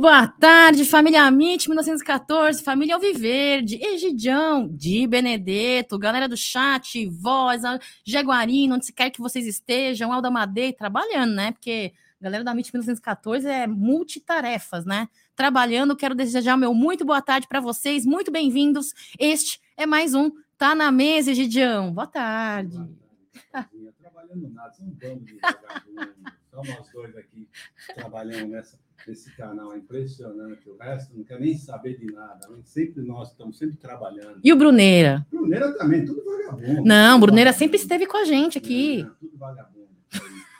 Boa tarde, família Amit 1914, família Alviverde, Egidião, Di Benedetto, galera do chat, voz, Jaguarino, onde se quer que vocês estejam, Alda Madei, trabalhando, né? Porque a galera da MIT 1914 é multitarefas, né? Trabalhando, quero desejar meu muito boa tarde para vocês, muito bem-vindos. Este é mais um Tá na Mesa, Egidião. Boa tarde. Trabalhando nada, um bando de Só nós dois aqui trabalhando nessa esse canal é impressionante. O resto não quer nem saber de nada. Sempre nós estamos sempre trabalhando. E o Bruneira? Bruneira também, tudo vagabundo. Não, tudo Bruneira vagabundo. sempre esteve com a gente aqui. Não, tudo vagabundo.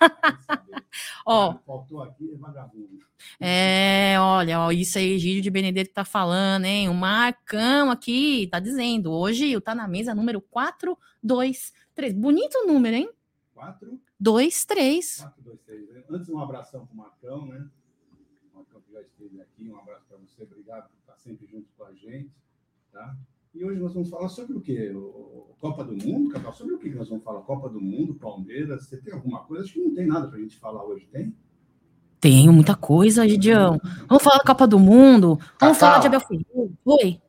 ó, faltou aqui é vagabundo. É, olha, ó, isso aí, Gílio de Benedetto tá falando, hein? O Marcão aqui tá dizendo. Hoje tá na mesa número 4, 2, 3. Bonito número, hein? 4, 2, 3. 4, 2, 3. Antes, um abração pro Marcão, né? Já esteve aqui. Um abraço para você, obrigado por estar sempre junto com a gente. Tá? E hoje nós vamos falar sobre o quê? O Copa do Mundo, Cacau? Sobre o que nós vamos falar? Copa do Mundo, Palmeiras? Você tem alguma coisa? Acho que não tem nada para a gente falar hoje, tem? Tenho muita coisa, Gidião. Vamos falar da Copa do Mundo. Vamos Cacau. falar de Abel Ferreira. Oi.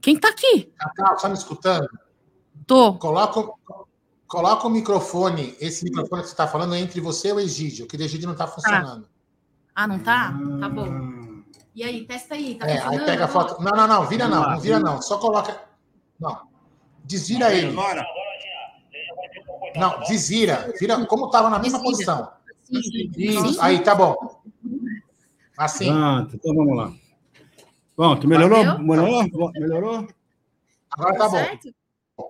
Quem tá aqui? Cacau, tá me escutando? Tô. Coloca, coloca o microfone, esse microfone que você está falando é entre você e o Egídio, que o Egídio não está funcionando. Ah, não tá? Tá bom. E aí, testa aí. Tá é, aí pega a foto. Não, não, não, vira não, não vira não. Só coloca. Não. Desvira ele. Não, desvira. Vira como estava na mesma posição. Isso, aí, tá bom. Assim. Pronto, então vamos lá. Pronto, melhorou? Melhorou? Melhorou? Agora tá bom.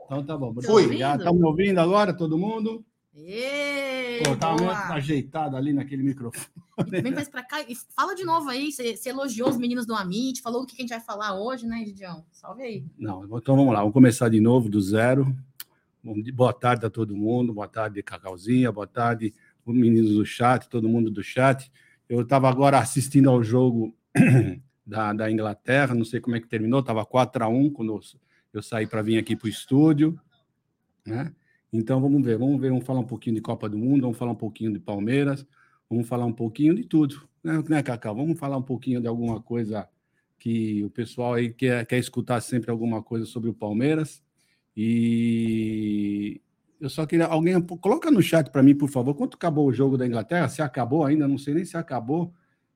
Então tá bom. Fui. Já estamos ouvindo agora, todo mundo? Ei, Pô, tá muito ajeitado ali naquele microfone. Vem mais pra cá e fala de novo aí. Você, você elogiou os meninos do Amit, falou o que a gente vai falar hoje, né, Gidião? Salve aí. Não, então vamos lá, vamos começar de novo, do zero. Boa tarde a todo mundo, boa tarde, Cacauzinha, boa tarde, os meninos do chat, todo mundo do chat. Eu estava agora assistindo ao jogo da, da Inglaterra, não sei como é que terminou, estava 4 a 1 quando eu, eu saí para vir aqui para o estúdio, né? Então vamos ver, vamos ver, vamos falar um pouquinho de Copa do Mundo, vamos falar um pouquinho de Palmeiras, vamos falar um pouquinho de tudo, né, né Cacau? Vamos falar um pouquinho de alguma coisa que o pessoal aí quer, quer escutar sempre alguma coisa sobre o Palmeiras. E eu só queria alguém coloca no chat para mim, por favor, quanto acabou o jogo da Inglaterra? Se acabou ainda, não sei nem se acabou.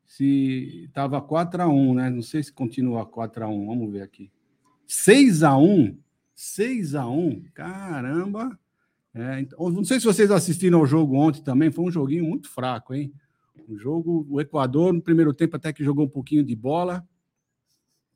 Se estava 4 a 1, né? Não sei se continua 4 a 1. Vamos ver aqui. 6 a 1. 6 a 1. Caramba. É, então, não sei se vocês assistiram ao jogo ontem também, foi um joguinho muito fraco, hein? Um jogo, o Equador, no primeiro tempo, até que jogou um pouquinho de bola,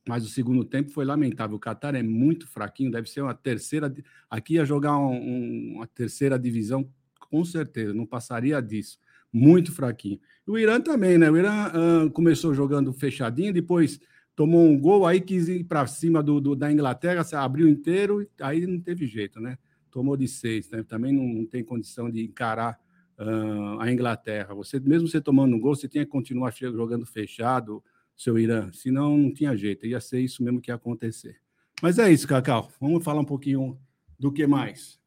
mas o segundo tempo foi lamentável. O Qatar é muito fraquinho, deve ser uma terceira. Aqui ia jogar um, uma terceira divisão, com certeza, não passaria disso. Muito fraquinho. O Irã também, né? O Irã uh, começou jogando fechadinho, depois tomou um gol, aí quis ir para cima do, do, da Inglaterra, abriu inteiro, aí não teve jeito, né? Tomou de seis, né? também não, tem condição de encarar uh, a Inglaterra. Você mesmo você tomando um gol, você tinha que continuar jogando fechado, seu Irã, senão não tinha jeito, ia ser isso mesmo que ia acontecer. Mas é isso, Cacau. Vamos falar um pouquinho do que mais.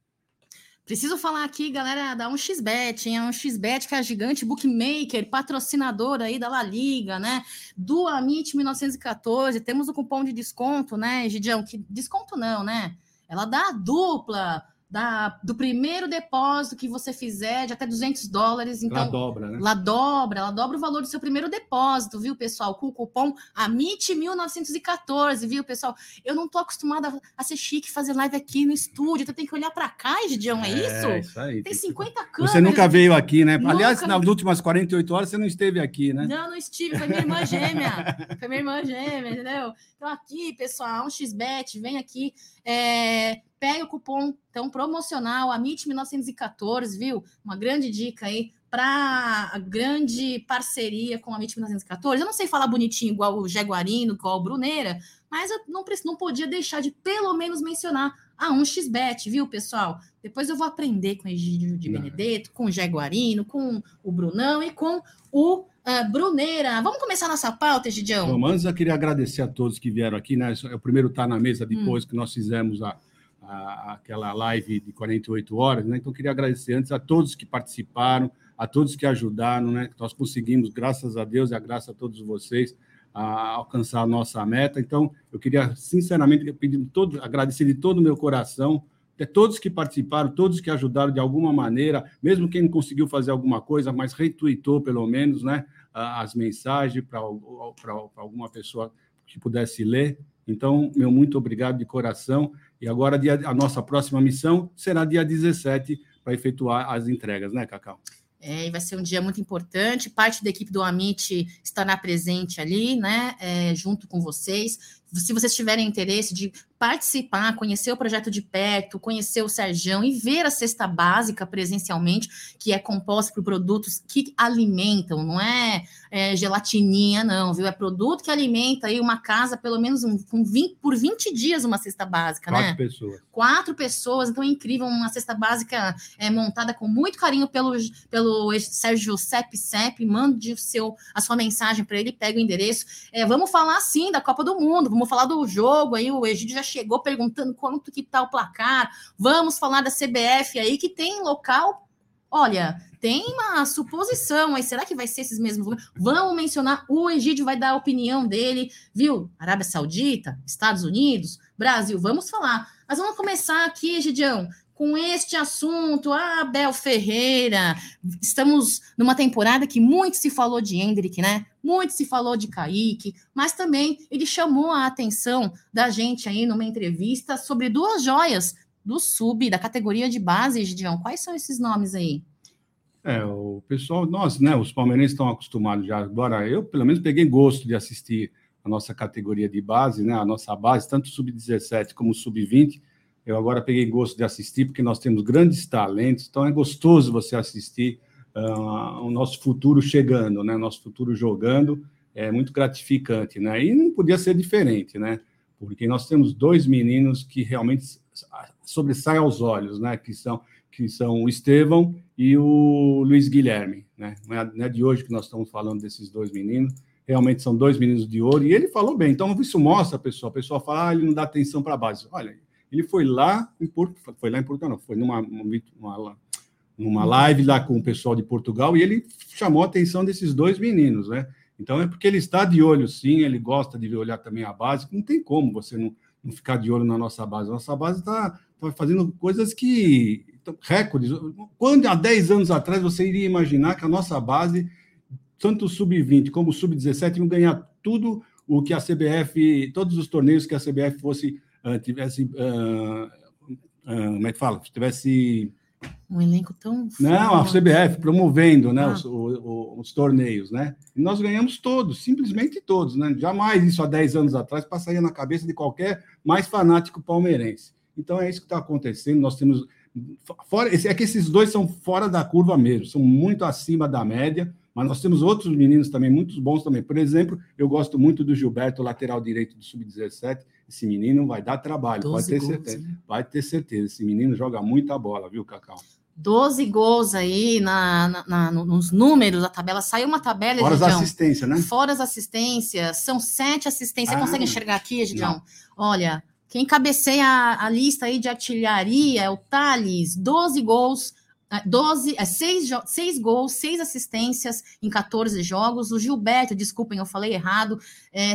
Preciso falar aqui, galera, da 1xBet, hein? A 1xBet, que é a gigante bookmaker, patrocinadora aí da La Liga, né? Do Amit 1914. Temos o cupom de desconto, né, Gidião? Que desconto não, né? Ela dá dupla da, do primeiro depósito que você fizer de até 200 dólares. Então, ela dobra, né? Ela dobra, ela dobra o valor do seu primeiro depósito, viu, pessoal? Com o cupom AMIT1914, viu, pessoal? Eu não tô acostumada a ser chique fazer live aqui no estúdio, então tem que olhar para cá, Gidião, é, é isso? isso aí. Tem 50 câmeras. Você nunca veio aqui, né? Nunca... Aliás, nas últimas 48 horas você não esteve aqui, né? Não, não estive, foi minha irmã gêmea. foi minha irmã gêmea, entendeu? Então aqui, pessoal, um xbet, vem aqui. É, pega o cupom então promocional AMIT 1914, viu? Uma grande dica aí para a grande parceria com a MIT 1914. Eu não sei falar bonitinho igual o Jaguarino, igual o Bruneira, mas eu não, não podia deixar de pelo menos mencionar a 1xBet, viu, pessoal? Depois eu vou aprender com o Egídio de Benedetto, com o Jaguarino, com o Brunão e com o uh, Bruneira. Vamos começar nossa pauta, Egidião? Bom, antes eu queria agradecer a todos que vieram aqui, né? É o primeiro estar tá na mesa depois hum. que nós fizemos a, a, aquela live de 48 horas, né? Então, queria agradecer antes a todos que participaram, a todos que ajudaram, né? Nós conseguimos, graças a Deus e a graça a todos vocês, a alcançar a nossa meta. Então, eu queria sinceramente pedir todo, agradecer de todo o meu coração a todos que participaram, todos que ajudaram de alguma maneira, mesmo quem não conseguiu fazer alguma coisa, mas retweetou pelo menos, né, as mensagens para alguma pessoa que pudesse ler. Então, meu muito obrigado de coração. E agora a nossa próxima missão será dia 17 para efetuar as entregas, né, Cacau? É, vai ser um dia muito importante. Parte da equipe do Amit estará presente ali, né, é, junto com vocês. Se vocês tiverem interesse de participar, conhecer o projeto de perto, conhecer o Serjão e ver a cesta básica presencialmente, que é composta por produtos que alimentam, não é, é gelatininha, não, viu? É produto que alimenta aí uma casa, pelo menos um, um 20, por 20 dias, uma cesta básica, Quatro né? Quatro pessoas. Quatro pessoas, então é incrível, uma cesta básica é, montada com muito carinho pelo, pelo Sérgio Sepp Sepp, mande o seu, a sua mensagem para ele, pega o endereço. É, vamos falar sim da Copa do Mundo, vamos falar do jogo aí, o Egídio já chegou perguntando quanto que tá o placar. Vamos falar da CBF aí que tem local. Olha, tem uma suposição aí. Será que vai ser esses mesmos? Vamos mencionar. O Egídio vai dar a opinião dele, viu? Arábia Saudita, Estados Unidos, Brasil. Vamos falar. Mas vamos começar aqui, Egidião, com este assunto. Ah, Abel Ferreira, estamos numa temporada que muito se falou de Hendrick, né? Muito se falou de Kaique, mas também ele chamou a atenção da gente aí numa entrevista sobre duas joias do sub, da categoria de base, Gideon. Quais são esses nomes aí? É, o pessoal, nós, né, os palmeirenses estão acostumados já. Agora, eu, pelo menos, peguei gosto de assistir a nossa categoria de base, né, a nossa base, tanto sub-17 como sub-20 eu agora peguei gosto de assistir, porque nós temos grandes talentos, então é gostoso você assistir uh, o nosso futuro chegando, né? Nosso futuro jogando é muito gratificante, né? E não podia ser diferente, né? Porque nós temos dois meninos que realmente sobressaem aos olhos, né? Que são, que são o Estevão e o Luiz Guilherme, né? Não é, não é de hoje que nós estamos falando desses dois meninos, realmente são dois meninos de ouro, e ele falou bem, então isso mostra, pessoal, a pessoa fala, ah, ele não dá atenção para a base. Olha, ele foi lá em Porto, foi lá em Portugal, não, foi numa, uma, numa live lá com o pessoal de Portugal e ele chamou a atenção desses dois meninos, né? Então é porque ele está de olho, sim, ele gosta de olhar também a base, não tem como você não, não ficar de olho na nossa base. Nossa base está tá fazendo coisas que. recordes. Quando há 10 anos atrás você iria imaginar que a nossa base, tanto o sub-20 como o sub-17, iam ganhar tudo o que a CBF, todos os torneios que a CBF fosse uh, tivesse. Uh, uh, como é que fala? Tivesse. Um elenco tão. Não, a CBF promovendo né, ah. os, os, os, torneios, né? E nós ganhamos todos, simplesmente todos, né? Jamais isso há 10 anos atrás passaria na cabeça de qualquer mais fanático palmeirense. Então é isso que está acontecendo. Nós temos. Fora, é que esses dois são fora da curva mesmo, são muito acima da média. Mas nós temos outros meninos também, muito bons também. Por exemplo, eu gosto muito do Gilberto, lateral direito do Sub-17. Esse menino vai dar trabalho, pode ter gols, certeza. Né? Vai ter certeza. Esse menino joga muita bola, viu, Cacau? 12 gols aí na, na, na, nos números da tabela. Saiu uma tabela, Fora as assistências, né? Fora as assistências. São sete assistências. Ah, Você consegue enxergar aqui, Gidião? Olha, quem cabeceia a, a, lista aí de artilharia é o Thales, 12 gols, 12, é, 6, 6 gols, 6 assistências em 14 jogos. O Gilberto, desculpem, eu falei errado, é,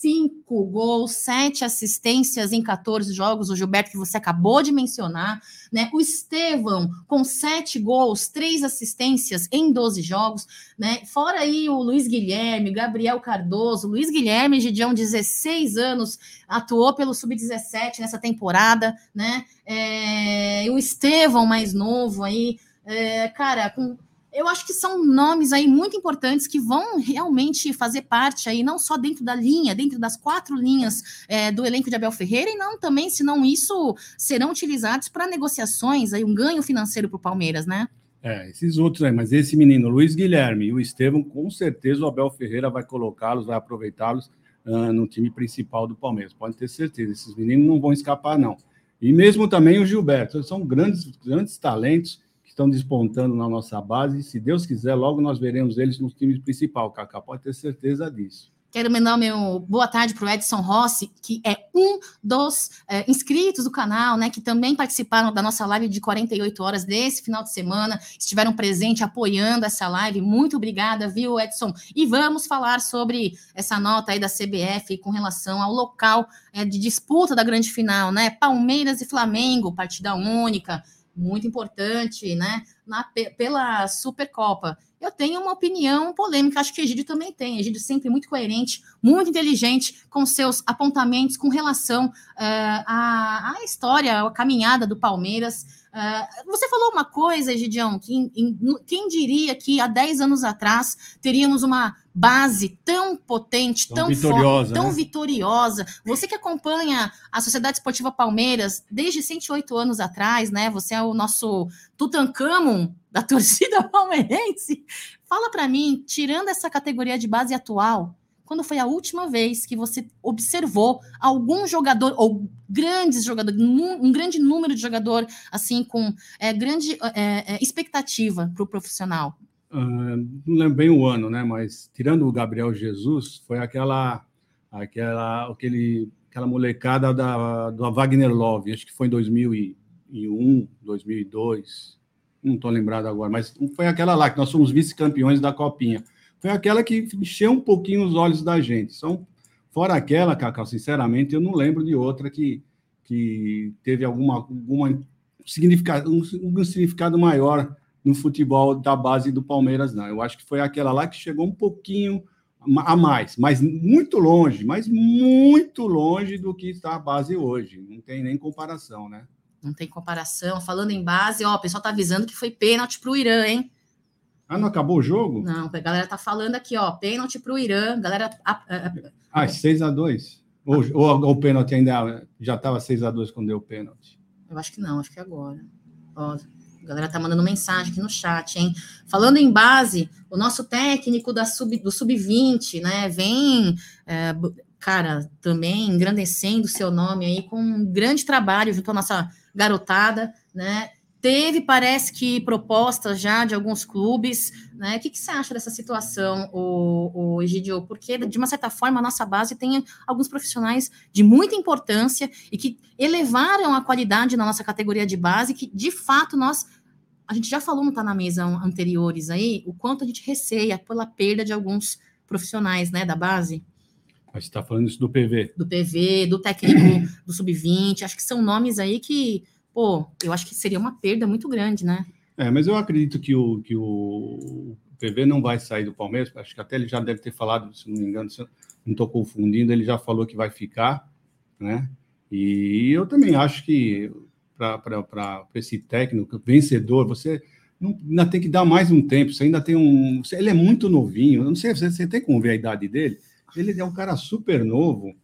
cinco gols, sete assistências em 14 jogos, o Gilberto que você acabou de mencionar, né? O Estevão com sete gols, três assistências em 12 jogos, né? Fora aí o Luiz Guilherme, Gabriel Cardoso, Luiz Guilherme, Gidião, 16 anos, atuou pelo Sub-17 nessa temporada, né? É, o Estevão mais novo aí, é, cara, com eu acho que são nomes aí muito importantes que vão realmente fazer parte aí, não só dentro da linha, dentro das quatro linhas é, do elenco de Abel Ferreira, e não também, senão isso, serão utilizados para negociações, aí um ganho financeiro para o Palmeiras, né? É, esses outros aí, mas esse menino, Luiz Guilherme e o Estevam, com certeza o Abel Ferreira vai colocá-los, vai aproveitá-los uh, no time principal do Palmeiras. Pode ter certeza, esses meninos não vão escapar, não. E mesmo também o Gilberto, são grandes, grandes talentos estão despontando na nossa base. Se Deus quiser, logo nós veremos eles no time principal, Kaká. Pode ter certeza disso. Quero mandar meu boa tarde para o Edson Rossi, que é um dos é, inscritos do canal, né? Que também participaram da nossa live de 48 horas desse final de semana, estiveram presentes apoiando essa live. Muito obrigada, viu, Edson? E vamos falar sobre essa nota aí da CBF com relação ao local é, de disputa da grande final, né? Palmeiras e Flamengo, partida única, muito importante, né? Na, pela Supercopa eu tenho uma opinião polêmica, acho que Egídio também tem. Egídio sempre muito coerente, muito inteligente com seus apontamentos com relação uh, à, à, história, à caminhada do Palmeiras. Uh, você falou uma coisa, Egidião, que quem diria que há 10 anos atrás teríamos uma base tão potente, tão, tão vitoriosa, forte, tão né? vitoriosa. Você que acompanha a Sociedade Esportiva Palmeiras desde 108 anos atrás, né? Você é o nosso Tutankhamon da torcida palmeirense. Fala para mim, tirando essa categoria de base atual, quando foi a última vez que você observou algum jogador ou grandes jogadores, um grande número de jogador assim com é, grande é, é, expectativa para o profissional? Uh, não lembro bem o ano, né? Mas tirando o Gabriel Jesus, foi aquela aquela aquele aquela molecada da, da Wagner Love, acho que foi em 2001, 2002 não estou lembrado agora, mas foi aquela lá que nós somos vice-campeões da Copinha. Foi aquela que encheu um pouquinho os olhos da gente. São, fora aquela, Cacau, sinceramente, eu não lembro de outra que, que teve alguma, alguma significado, um, um significado maior no futebol da base do Palmeiras, não. Eu acho que foi aquela lá que chegou um pouquinho a mais, mas muito longe, mas muito longe do que está a base hoje. Não tem nem comparação, né? Não tem comparação. Falando em base, ó, o pessoal tá avisando que foi pênalti para o Irã, hein? Ah, não acabou o jogo? Não, a galera tá falando aqui, ó, pênalti para o Irã. Galera. Ah, 6x2. Ou, ou, o pênalti ainda já estava 6x2 quando deu o pênalti? Eu acho que não, acho que é agora. Ó, a galera tá mandando mensagem aqui no chat, hein? Falando em base, o nosso técnico da sub, do Sub-20, né, vem é, cara, também engrandecendo o seu nome aí com um grande trabalho junto à nossa garotada, né? Teve, parece que, propostas já de alguns clubes, né? O que, que você acha dessa situação, o, o Egidio? Porque, de uma certa forma, a nossa base tem alguns profissionais de muita importância e que elevaram a qualidade na nossa categoria de base, que, de fato, nós a gente já falou no Tá na Mesa anteriores aí, o quanto a gente receia pela perda de alguns profissionais, né, da base. Mas você está falando isso do PV? Do PV, do técnico do Sub-20, acho que são nomes aí que, pô, eu acho que seria uma perda muito grande, né? É, mas eu acredito que o, que o PV não vai sair do Palmeiras, acho que até ele já deve ter falado, se não me engano, se eu não estou confundindo, ele já falou que vai ficar, né? E eu também acho que para esse técnico vencedor, você não, ainda tem que dar mais um tempo, você ainda tem um. Ele é muito novinho, eu não sei, você, você tem como ver a idade dele? Ele é um cara super novo.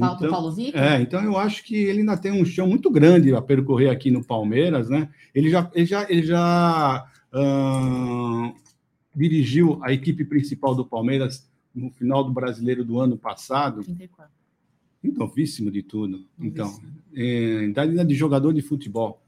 Paulo, então, Paulo Vitor? É, então eu acho que ele ainda tem um chão muito grande a percorrer aqui no Palmeiras, né? Ele já, ele já, ele já uh, dirigiu a equipe principal do Palmeiras no final do Brasileiro do ano passado. 34. Novíssimo de tudo. Então, é, ainda de jogador de futebol.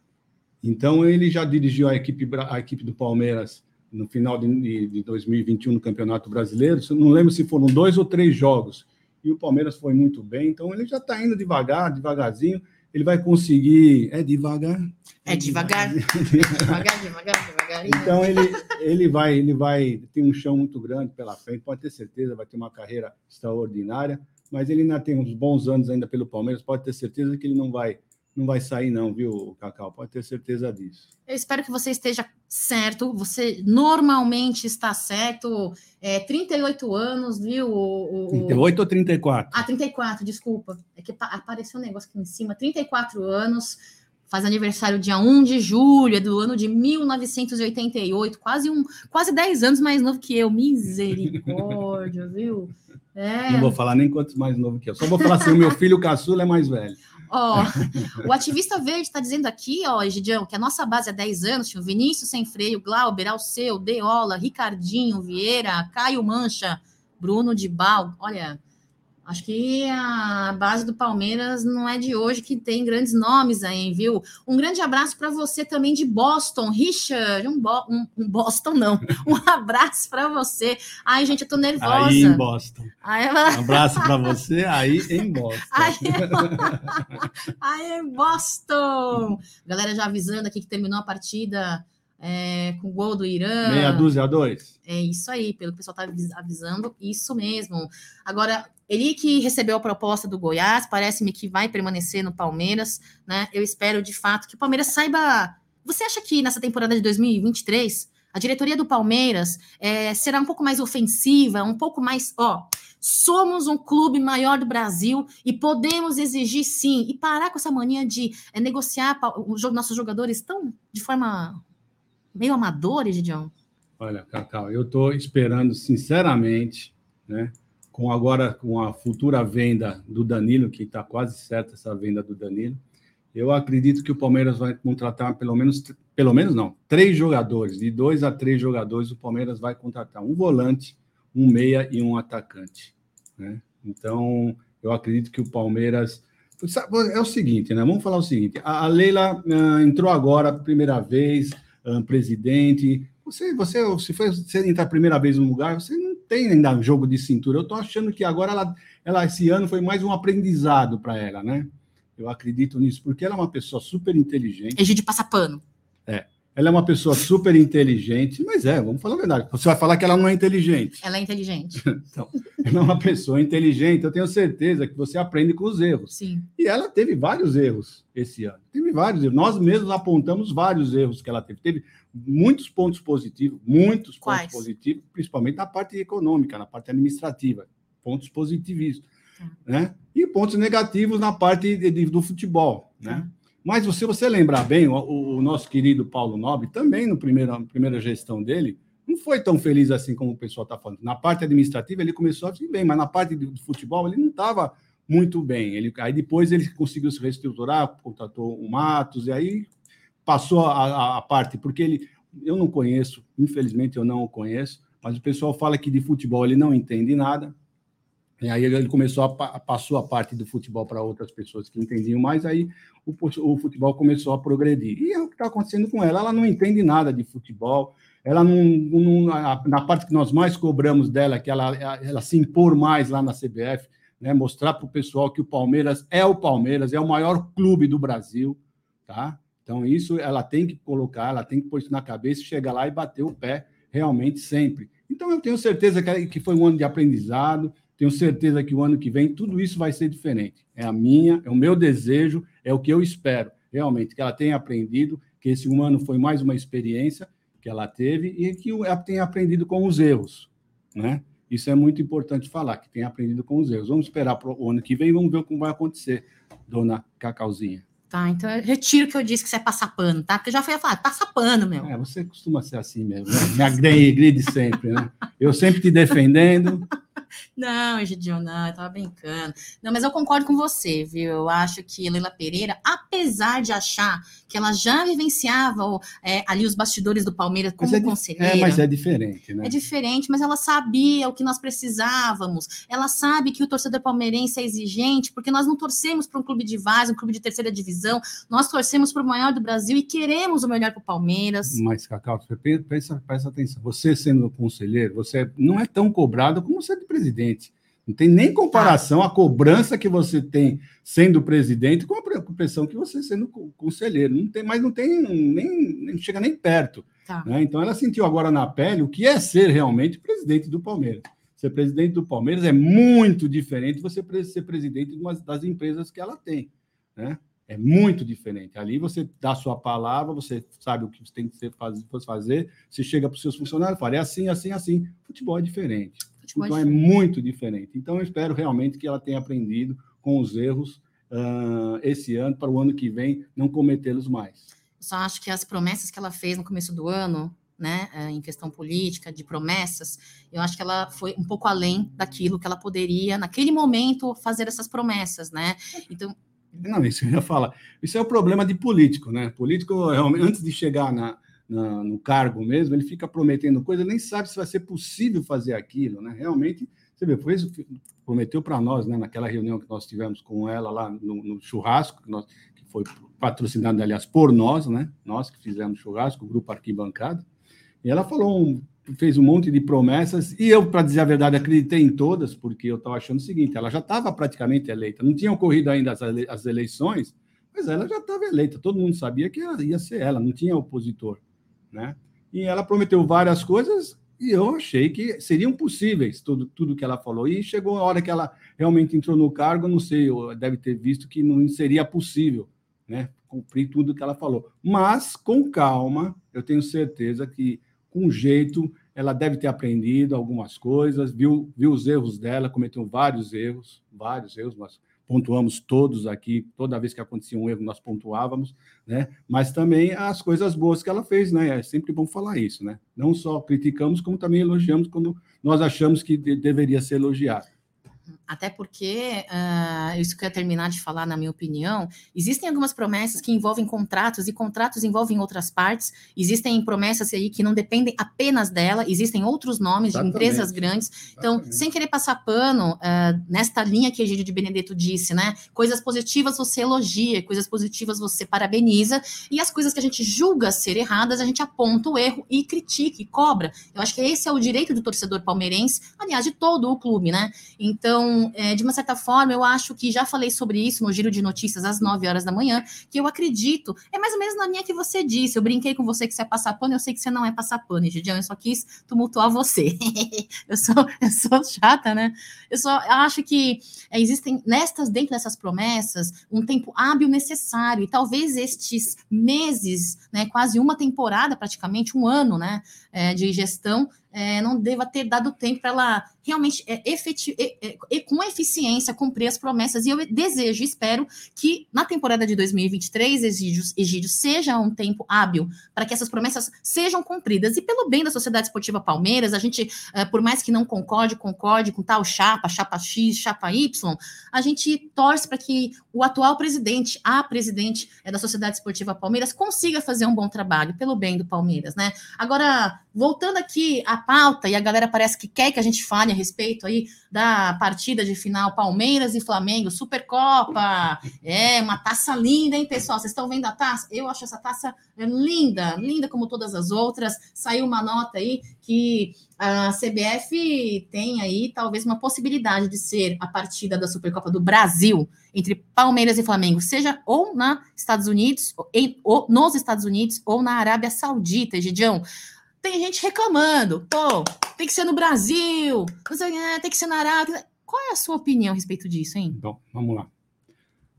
Então, ele já dirigiu a equipe, a equipe do Palmeiras no final de, de 2021 no Campeonato Brasileiro. Não lembro se foram dois ou três jogos. E o Palmeiras foi muito bem, então ele já está indo devagar, devagarzinho. Ele vai conseguir. É devagar? É devagar. devagar, devagar, devagar. Então ele, ele vai, ele vai ter um chão muito grande pela frente, pode ter certeza, vai ter uma carreira extraordinária, mas ele ainda tem uns bons anos ainda pelo Palmeiras, pode ter certeza que ele não vai não vai sair, não, viu, Cacau? Pode ter certeza disso. Eu espero que você esteja certo. Você normalmente está certo. É, 38 anos, viu? O, o... 38 ou 34? Ah, 34, desculpa. É que apareceu um negócio aqui em cima. 34 anos, faz aniversário dia 1 de julho, é do ano de 1988, quase, um, quase 10 anos mais novo que eu. Misericórdia, viu? É. Não vou falar nem quantos mais novo que eu. Só vou falar assim: o meu filho caçula é mais velho. Ó, o ativista verde está dizendo aqui, ó, Egidião, que a nossa base há 10 anos tinha o Vinícius Sem Freio, Glauber, Alceu, Deola, Ricardinho, Vieira, Caio Mancha, Bruno de Bal. Olha, Acho que a base do Palmeiras não é de hoje que tem grandes nomes aí, viu? Um grande abraço para você também de Boston, Richard. Um, Bo um, um Boston, não. Um abraço para você. Ai, gente, eu tô nervosa. Aí em Boston. Aí, um abraço para você aí em Boston. Aí, aí em Boston. Galera já avisando aqui que terminou a partida é, com gol do Irã. Meia dúzia a dois. É isso aí, pelo que o pessoal está avisando, isso mesmo. Agora, ele que recebeu a proposta do Goiás, parece-me que vai permanecer no Palmeiras, né? Eu espero de fato que o Palmeiras saiba. Você acha que nessa temporada de 2023 a diretoria do Palmeiras é, será um pouco mais ofensiva, um pouco mais, ó, somos um clube maior do Brasil e podemos exigir sim, e parar com essa mania de é, negociar os nossos jogadores tão de forma meio amadores, Gideon? Olha, Cacau, eu estou esperando, sinceramente, né, com agora com a futura venda do Danilo, que está quase certa essa venda do Danilo, eu acredito que o Palmeiras vai contratar pelo menos, pelo menos não, três jogadores, de dois a três jogadores, o Palmeiras vai contratar um volante, um meia e um atacante. Né? Então, eu acredito que o Palmeiras. É o seguinte, né? Vamos falar o seguinte: a Leila uh, entrou agora, primeira vez, um, presidente. Você, você, se você entrar a primeira vez no lugar, você não tem ainda jogo de cintura. Eu estou achando que agora ela, ela, esse ano foi mais um aprendizado para ela, né? Eu acredito nisso, porque ela é uma pessoa super inteligente. É de passar pano. É. Ela é uma pessoa super inteligente, mas é, vamos falar a verdade. Você vai falar que ela não é inteligente. Ela é inteligente. então, ela é uma pessoa inteligente, eu tenho certeza que você aprende com os erros. Sim. E ela teve vários erros esse ano. Teve vários erros. Nós mesmos apontamos vários erros que ela teve. Teve muitos pontos positivos, muitos Quais? pontos positivos, principalmente na parte econômica, na parte administrativa. Pontos positivos. Tá. Né? E pontos negativos na parte de, de, do futebol. Né? Mas se você lembrar bem, o, o, nosso querido Paulo Nobre, também no primeiro, na primeira gestão dele, não foi tão feliz assim como o pessoal está falando. Na parte administrativa ele começou a ir bem, mas na parte do futebol ele não estava muito bem. Ele, aí depois ele conseguiu se reestruturar, contratou o Matos, e aí passou a, a, a parte, porque ele, eu não conheço, infelizmente eu não o conheço, mas o pessoal fala que de futebol ele não entende nada, e aí ele começou a passou a parte do futebol para outras pessoas que entendiam mais, aí o, o futebol começou a progredir. E é o que está acontecendo com ela. Ela não entende nada de futebol. Ela não, não na parte que nós mais cobramos dela, que ela, ela se impor mais lá na CBF, né, mostrar para o pessoal que o Palmeiras é o Palmeiras, é o maior clube do Brasil, tá? Então isso ela tem que colocar, ela tem que pôr isso na cabeça, chegar lá e bater o pé realmente sempre. Então eu tenho certeza que, foi um ano de aprendizado tenho certeza que o ano que vem tudo isso vai ser diferente. É a minha, é o meu desejo, é o que eu espero, realmente, que ela tenha aprendido, que esse um ano foi mais uma experiência que ela teve e que ela tenha aprendido com os erros, né? Isso é muito importante falar, que tenha aprendido com os erros. Vamos esperar para o ano que vem, vamos ver como vai acontecer, dona Cacauzinha. Tá, então eu retiro que eu disse que você é passar pano, tá? Porque eu já fui falar, passa pano, meu. É, você costuma ser assim mesmo, né? Me agride sempre, né? Eu sempre te defendendo. Não, Egidio, não, eu tava brincando. Não, mas eu concordo com você, viu? Eu acho que Leila Pereira, apesar de achar que ela já vivenciava é, ali os bastidores do Palmeiras como é conselheira. É, mas é diferente, né? É diferente, mas ela sabia o que nós precisávamos. Ela sabe que o torcedor palmeirense é exigente, porque nós não torcemos para um clube de vaza, um clube de terceira divisão. Nós torcemos para o maior do Brasil e queremos o melhor para o Palmeiras. Mas, Cacau, você pensa, presta atenção. Você sendo conselheiro, você não é tão cobrado como ser presidente. Não tem nem comparação a cobrança que você tem sendo presidente com a preocupação que você sendo conselheiro. Não tem, mas não tem nem, chega nem perto. Tá. Né? Então ela sentiu agora na pele o que é ser realmente presidente do Palmeiras. Ser presidente do Palmeiras é muito diferente de você ser presidente de uma das empresas que ela tem. Né? É muito diferente. Ali você dá a sua palavra, você sabe o que você tem que fazer, você chega para os seus funcionários e fala, é assim, assim, assim. Futebol é diferente. Futebol é então é, muito diferente. Então eu espero realmente que ela tenha aprendido com os erros uh, esse ano, para o ano que vem não cometê-los mais. Eu só acho que as promessas que ela fez no começo do ano, né, eh, em questão política, de promessas, eu acho que ela foi um pouco além daquilo que ela poderia, naquele momento, fazer essas promessas, né? Então, não, isso eu ia falar. Isso é o problema de político, né? Político, antes de chegar na, na, no cargo mesmo, ele fica prometendo coisa, nem sabe se vai ser possível fazer aquilo, né? Realmente, você vê, foi, prometeu para nós, né, naquela reunião que nós tivemos com ela lá no, no churrasco, que, nós, que foi patrocinado, aliás, por nós, né, nós que fizemos churrasco, o grupo Arquibancada, e ela falou, um, fez um monte de promessas, e eu, para dizer a verdade, acreditei em todas, porque eu estava achando o seguinte, ela já estava praticamente eleita, não tinham ocorrido ainda as, as eleições, mas ela já estava eleita, todo mundo sabia que ia ser ela, não tinha opositor, né? E ela prometeu várias coisas e eu achei que seriam possíveis tudo, tudo que ela falou. E chegou a hora que ela realmente entrou no cargo, não sei, deve ter visto que não seria possível né, cumprir tudo que ela falou. Mas, com calma, eu tenho certeza que, com jeito, ela deve ter aprendido algumas coisas, viu, viu os erros dela, cometeu vários erros, vários erros, mas pontuamos todos aqui, toda vez que acontecia um erro, nós pontuávamos, né? Mas também as coisas boas que ela fez, né? É sempre bom falar isso, né? Não só criticamos, como também elogiamos quando nós achamos que de deveria ser elogiado. Até porque, uh, isso que eu ia terminar de falar, na minha opinião, existem algumas promessas que envolvem contratos e contratos envolvem outras partes. Existem promessas aí que não dependem apenas dela, existem outros nomes Exatamente. de empresas grandes. Então, Exatamente. sem querer passar pano, uh, nesta linha que a Egídio de Benedetto disse, né? Coisas positivas você elogia, coisas positivas você parabeniza, e as coisas que a gente julga ser erradas, a gente aponta o erro e critica e cobra. Eu acho que esse é o direito do torcedor palmeirense, aliás, de todo o clube, né? Então, é, de uma certa forma, eu acho que já falei sobre isso no giro de notícias às 9 horas da manhã, que eu acredito, é mais ou menos na linha que você disse. Eu brinquei com você que você é passar pano, eu sei que você não é passar pano, Gidião, eu só quis tumultuar você. eu, sou, eu sou chata, né? Eu só acho que é, existem nestas, dentro dessas promessas, um tempo hábil necessário, e talvez estes meses, né, quase uma temporada praticamente, um ano, né, é, de gestão, é, não deva ter dado tempo para ela realmente é, é, é, com eficiência cumprir as promessas. E eu desejo, espero que na temporada de 2023, Egídio, seja um tempo hábil para que essas promessas sejam cumpridas. E pelo bem da Sociedade Esportiva Palmeiras, a gente, é, por mais que não concorde, concorde com tal chapa, chapa X, chapa Y, a gente torce para que o atual presidente, a presidente é, da Sociedade Esportiva Palmeiras, consiga fazer um bom trabalho pelo bem do Palmeiras, né? Agora, voltando aqui pauta, e a galera parece que quer que a gente fale a respeito aí da partida de final Palmeiras e Flamengo, Supercopa. É, uma taça linda, hein, pessoal? Vocês estão vendo a taça? Eu acho essa taça linda, linda como todas as outras. Saiu uma nota aí que a CBF tem aí talvez uma possibilidade de ser a partida da Supercopa do Brasil entre Palmeiras e Flamengo, seja ou nos Estados Unidos, ou nos Estados Unidos, ou na Arábia Saudita, Gidião tem gente reclamando. Pô, tem que ser no Brasil, tem que ser na Arábia. Qual é a sua opinião a respeito disso, hein? Bom, vamos lá.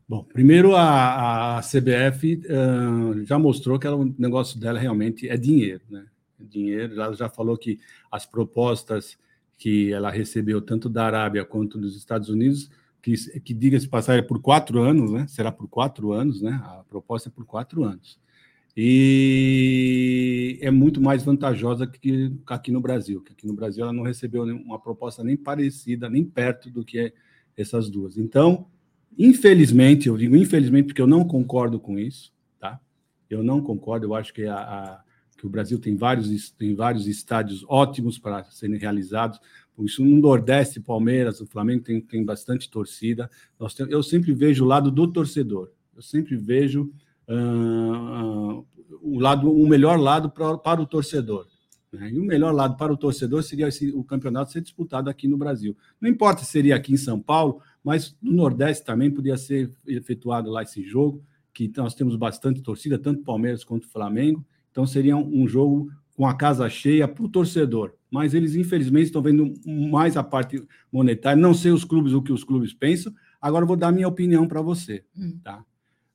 Bom, primeiro a, a CBF uh, já mostrou que ela, o negócio dela realmente é dinheiro, né? É dinheiro. Ela já falou que as propostas que ela recebeu tanto da Arábia quanto dos Estados Unidos, que, que diga-se passar é por quatro anos, né? Será por quatro anos, né? A proposta é por quatro anos e é muito mais vantajosa que aqui no Brasil, que aqui no Brasil ela não recebeu uma proposta nem parecida, nem perto do que é essas duas. Então, infelizmente, eu digo infelizmente porque eu não concordo com isso, tá? Eu não concordo, eu acho que, a, a que o Brasil tem vários, tem vários estádios ótimos para serem realizados, por isso no Nordeste, Palmeiras, o Flamengo tem, tem bastante torcida, Nós tem, eu sempre vejo o lado do torcedor, eu sempre vejo uh, o lado, o melhor lado pra, para o torcedor. Né? E o melhor lado para o torcedor seria esse, o campeonato ser disputado aqui no Brasil. Não importa se seria aqui em São Paulo, mas no Nordeste também podia ser efetuado lá esse jogo, que nós temos bastante torcida, tanto Palmeiras quanto Flamengo. Então seria um, jogo com a casa cheia para o torcedor. Mas eles, infelizmente, estão vendo mais a parte monetária. Não sei os clubes o que os clubes pensam. Agora eu vou dar minha opinião para você. Hum. Tá?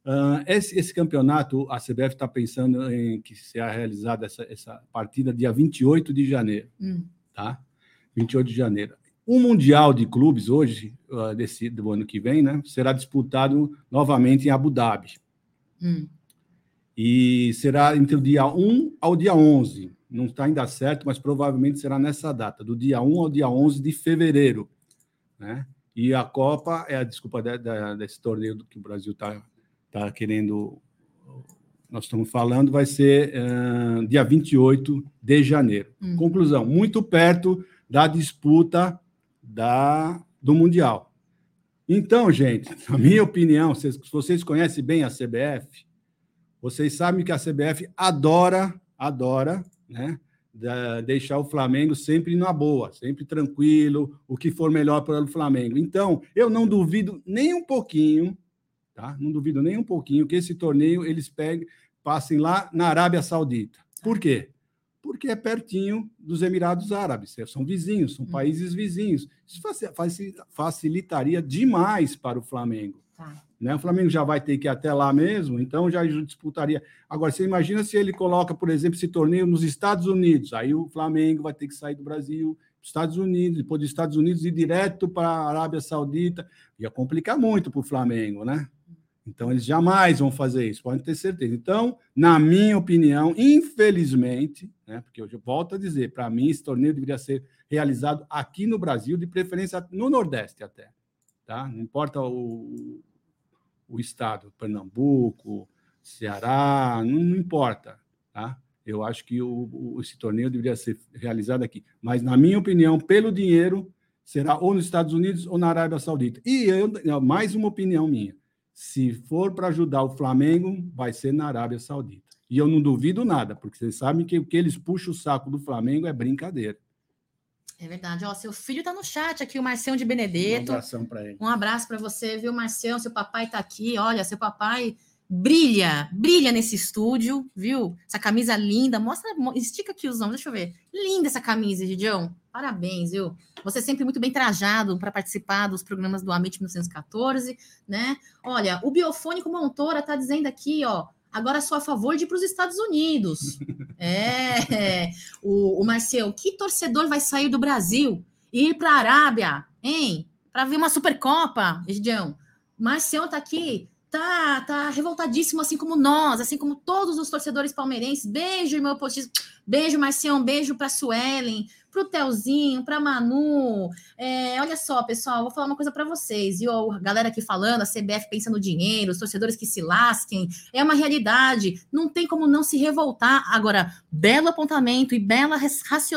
Uh, esse, esse, campeonato, a CBF está pensando em que será realizada essa, essa partida dia 28 de janeiro. Hum. Tá? 28 de janeiro. O Mundial de Clubes, hoje, uh, desse, do ano que vem, né, será disputado novamente em Abu Dhabi. Hum. E será entre o dia 1 ao dia 11. Não está ainda certo, mas provavelmente será nessa data, do dia 1 ao dia 11 de fevereiro. Né? E a Copa é a desculpa de, de, desse torneio que o Brasil está está querendo, nós estamos falando, vai ser uh, dia 28 de janeiro. Hum. Conclusão, muito perto da disputa da do Mundial. Então, gente, na minha opinião, se vocês conhecem bem a CBF, vocês sabem que a CBF adora, adora, né? deixar o Flamengo sempre na boa, sempre tranquilo, o que for melhor para o Flamengo. Então, eu não duvido nem um pouquinho, tá? Não duvido nem um pouquinho que esse torneio eles peguem, passem lá na Arábia Saudita. Por quê? Porque é pertinho dos Emirados Árabes, são vizinhos, são hum. países vizinhos. Isso facilitaria demais para o Flamengo. Tá. Né? O Flamengo já vai ter que ir até lá mesmo, então já disputaria. Agora, você imagina se ele coloca, por exemplo, esse torneio nos Estados Unidos, aí o Flamengo vai ter que sair do Brasil, Estados Unidos, depois dos Estados Unidos ir direto para a Arábia Saudita. Ia complicar muito para o Flamengo, né? Então, eles jamais vão fazer isso, podem ter certeza. Então, na minha opinião, infelizmente, né, porque eu volto a dizer, para mim, esse torneio deveria ser realizado aqui no Brasil, de preferência no Nordeste até. Tá? Não importa o, o estado, Pernambuco, Ceará, não, não importa, tá? Eu acho que o, o, esse torneio deveria ser realizado aqui. Mas, na minha opinião, pelo dinheiro, será ou nos Estados Unidos ou na Arábia Saudita. E eu, mais uma opinião minha. Se for para ajudar o Flamengo, vai ser na Arábia Saudita. E eu não duvido nada, porque vocês sabem que o que eles puxam o saco do Flamengo é brincadeira. É verdade. Ó, seu filho tá no chat aqui, o Marcião de Benedetto. Um abração para ele. Um abraço para você, viu, Marcião? Seu papai tá aqui. Olha, seu papai brilha, brilha nesse estúdio, viu? Essa camisa linda. Mostra, estica aqui os ombros, deixa eu ver. Linda essa camisa, Gidião. Parabéns, viu? Você é sempre muito bem trajado para participar dos programas do Amit 1914, né? Olha, o Biofônico Montora tá dizendo aqui, ó, Agora sou a favor de ir para os Estados Unidos. é, o, o Marcel, que torcedor vai sair do Brasil e ir para a Arábia, hein? Para ver uma Supercopa, Egidião. Marcel tá aqui, tá, tá revoltadíssimo, assim como nós, assim como todos os torcedores palmeirenses. Beijo, irmão postismo. Beijo, Marcião. Beijo para Suelen para o Telzinho, para Manu. É, olha só, pessoal, vou falar uma coisa para vocês. E a galera aqui falando, a CBF pensa no dinheiro, os torcedores que se lasquem, é uma realidade. Não tem como não se revoltar. Agora, belo apontamento e bela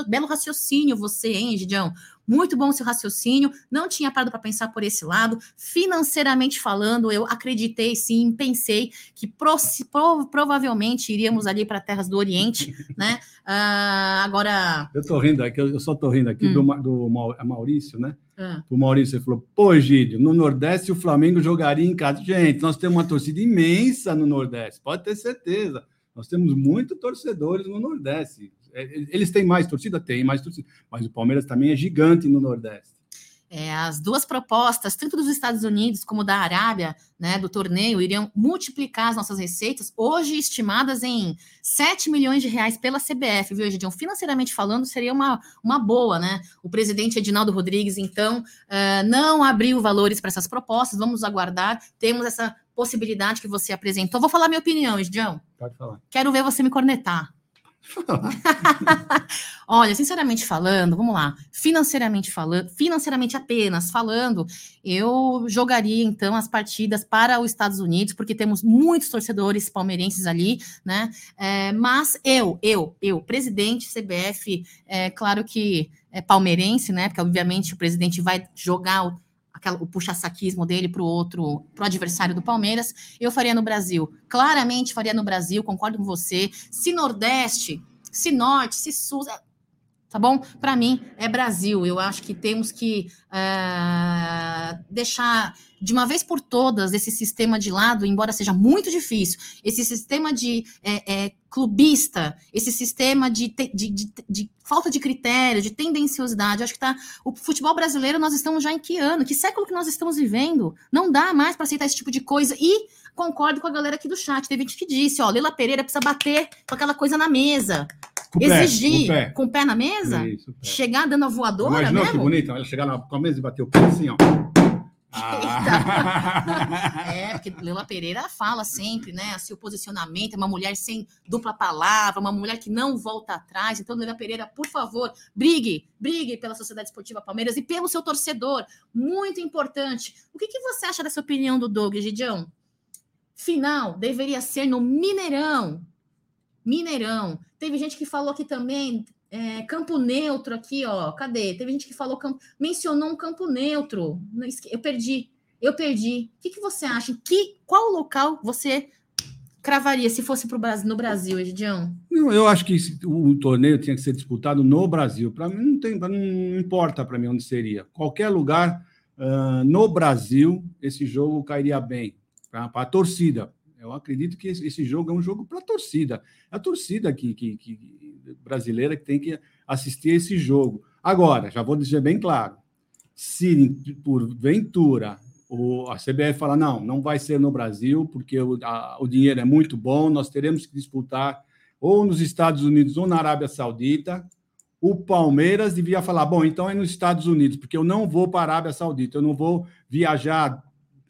belo raciocínio você, hein, Gidião? Muito bom seu raciocínio. Não tinha parado para pensar por esse lado. Financeiramente falando, eu acreditei sim, pensei que pro, pro, provavelmente iríamos ali para terras do Oriente, né? Uh, agora. Eu tô rindo aqui, eu só tô rindo aqui hum. do, do Maurício, né? Ah. O Maurício falou: pô, Gílio, no Nordeste o Flamengo jogaria em casa. Gente, nós temos uma torcida imensa no Nordeste, pode ter certeza. Nós temos muitos torcedores no Nordeste. É, eles têm mais torcida? Tem mais torcida. Mas o Palmeiras também é gigante no Nordeste. É, as duas propostas, tanto dos Estados Unidos como da Arábia, né, do torneio, iriam multiplicar as nossas receitas, hoje estimadas em 7 milhões de reais pela CBF, viu, Egidião? Financeiramente falando, seria uma, uma boa, né? O presidente Edinaldo Rodrigues, então, uh, não abriu valores para essas propostas, vamos aguardar, temos essa possibilidade que você apresentou. Vou falar minha opinião, Egidião. Pode falar. Quero ver você me cornetar. Olha, sinceramente falando, vamos lá, financeiramente falando, financeiramente apenas falando, eu jogaria então as partidas para os Estados Unidos, porque temos muitos torcedores palmeirenses ali, né? É, mas eu, eu, eu, presidente CBF, é claro que é palmeirense, né? Porque obviamente o presidente vai jogar o aquela, o puxa-saquismo dele para o outro, para o adversário do Palmeiras, eu faria no Brasil. Claramente faria no Brasil, concordo com você. Se Nordeste, se Norte, se Sul, tá bom? Para mim é Brasil. Eu acho que temos que uh, deixar de uma vez por todas esse sistema de lado, embora seja muito difícil, esse sistema de é, é, clubista, esse sistema de, de, de, de, falta de critério, de tendenciosidade. Acho que tá. O futebol brasileiro, nós estamos já em que ano? Que século que nós estamos vivendo? Não dá mais para aceitar esse tipo de coisa. E concordo com a galera aqui do chat. Teve gente que disse: ó, Leila Pereira precisa bater com aquela coisa na mesa. Com Exigir pé, com, o pé. pé. na mesa? Isso, chegar dando a voadora Imaginou mesmo? que bonito? Ela chegar com a mesa e bater o pé assim, ó. Ah. é, porque Leila Pereira fala sempre, né? Assim, o posicionamento é uma mulher sem dupla palavra, uma mulher que não volta atrás. Então, Leila Pereira, por favor, brigue, brigue pela Sociedade Esportiva Palmeiras e pelo seu torcedor. Muito importante. O que, que você acha dessa opinião do Doug, Gidião? Final deveria ser no Mineirão. Mineirão. Teve gente que falou aqui também É, campo neutro aqui, ó. Cadê? Teve gente que falou campo, mencionou um campo neutro. Eu perdi. Eu perdi. O que, que você acha? Que qual local você cravaria se fosse pro Brasil, no Brasil, Edião? Eu acho que o torneio tinha que ser disputado no Brasil. Para mim não tem, não importa para mim onde seria. Qualquer lugar uh, no Brasil esse jogo cairia bem para a torcida. Eu acredito que esse jogo é um jogo para a torcida. É a torcida que, que, que, brasileira que tem que assistir esse jogo. Agora, já vou dizer bem claro: se por ventura o, a CBF fala, não, não vai ser no Brasil, porque o, a, o dinheiro é muito bom, nós teremos que disputar ou nos Estados Unidos ou na Arábia Saudita. O Palmeiras devia falar, bom, então é nos Estados Unidos, porque eu não vou para a Arábia Saudita, eu não vou viajar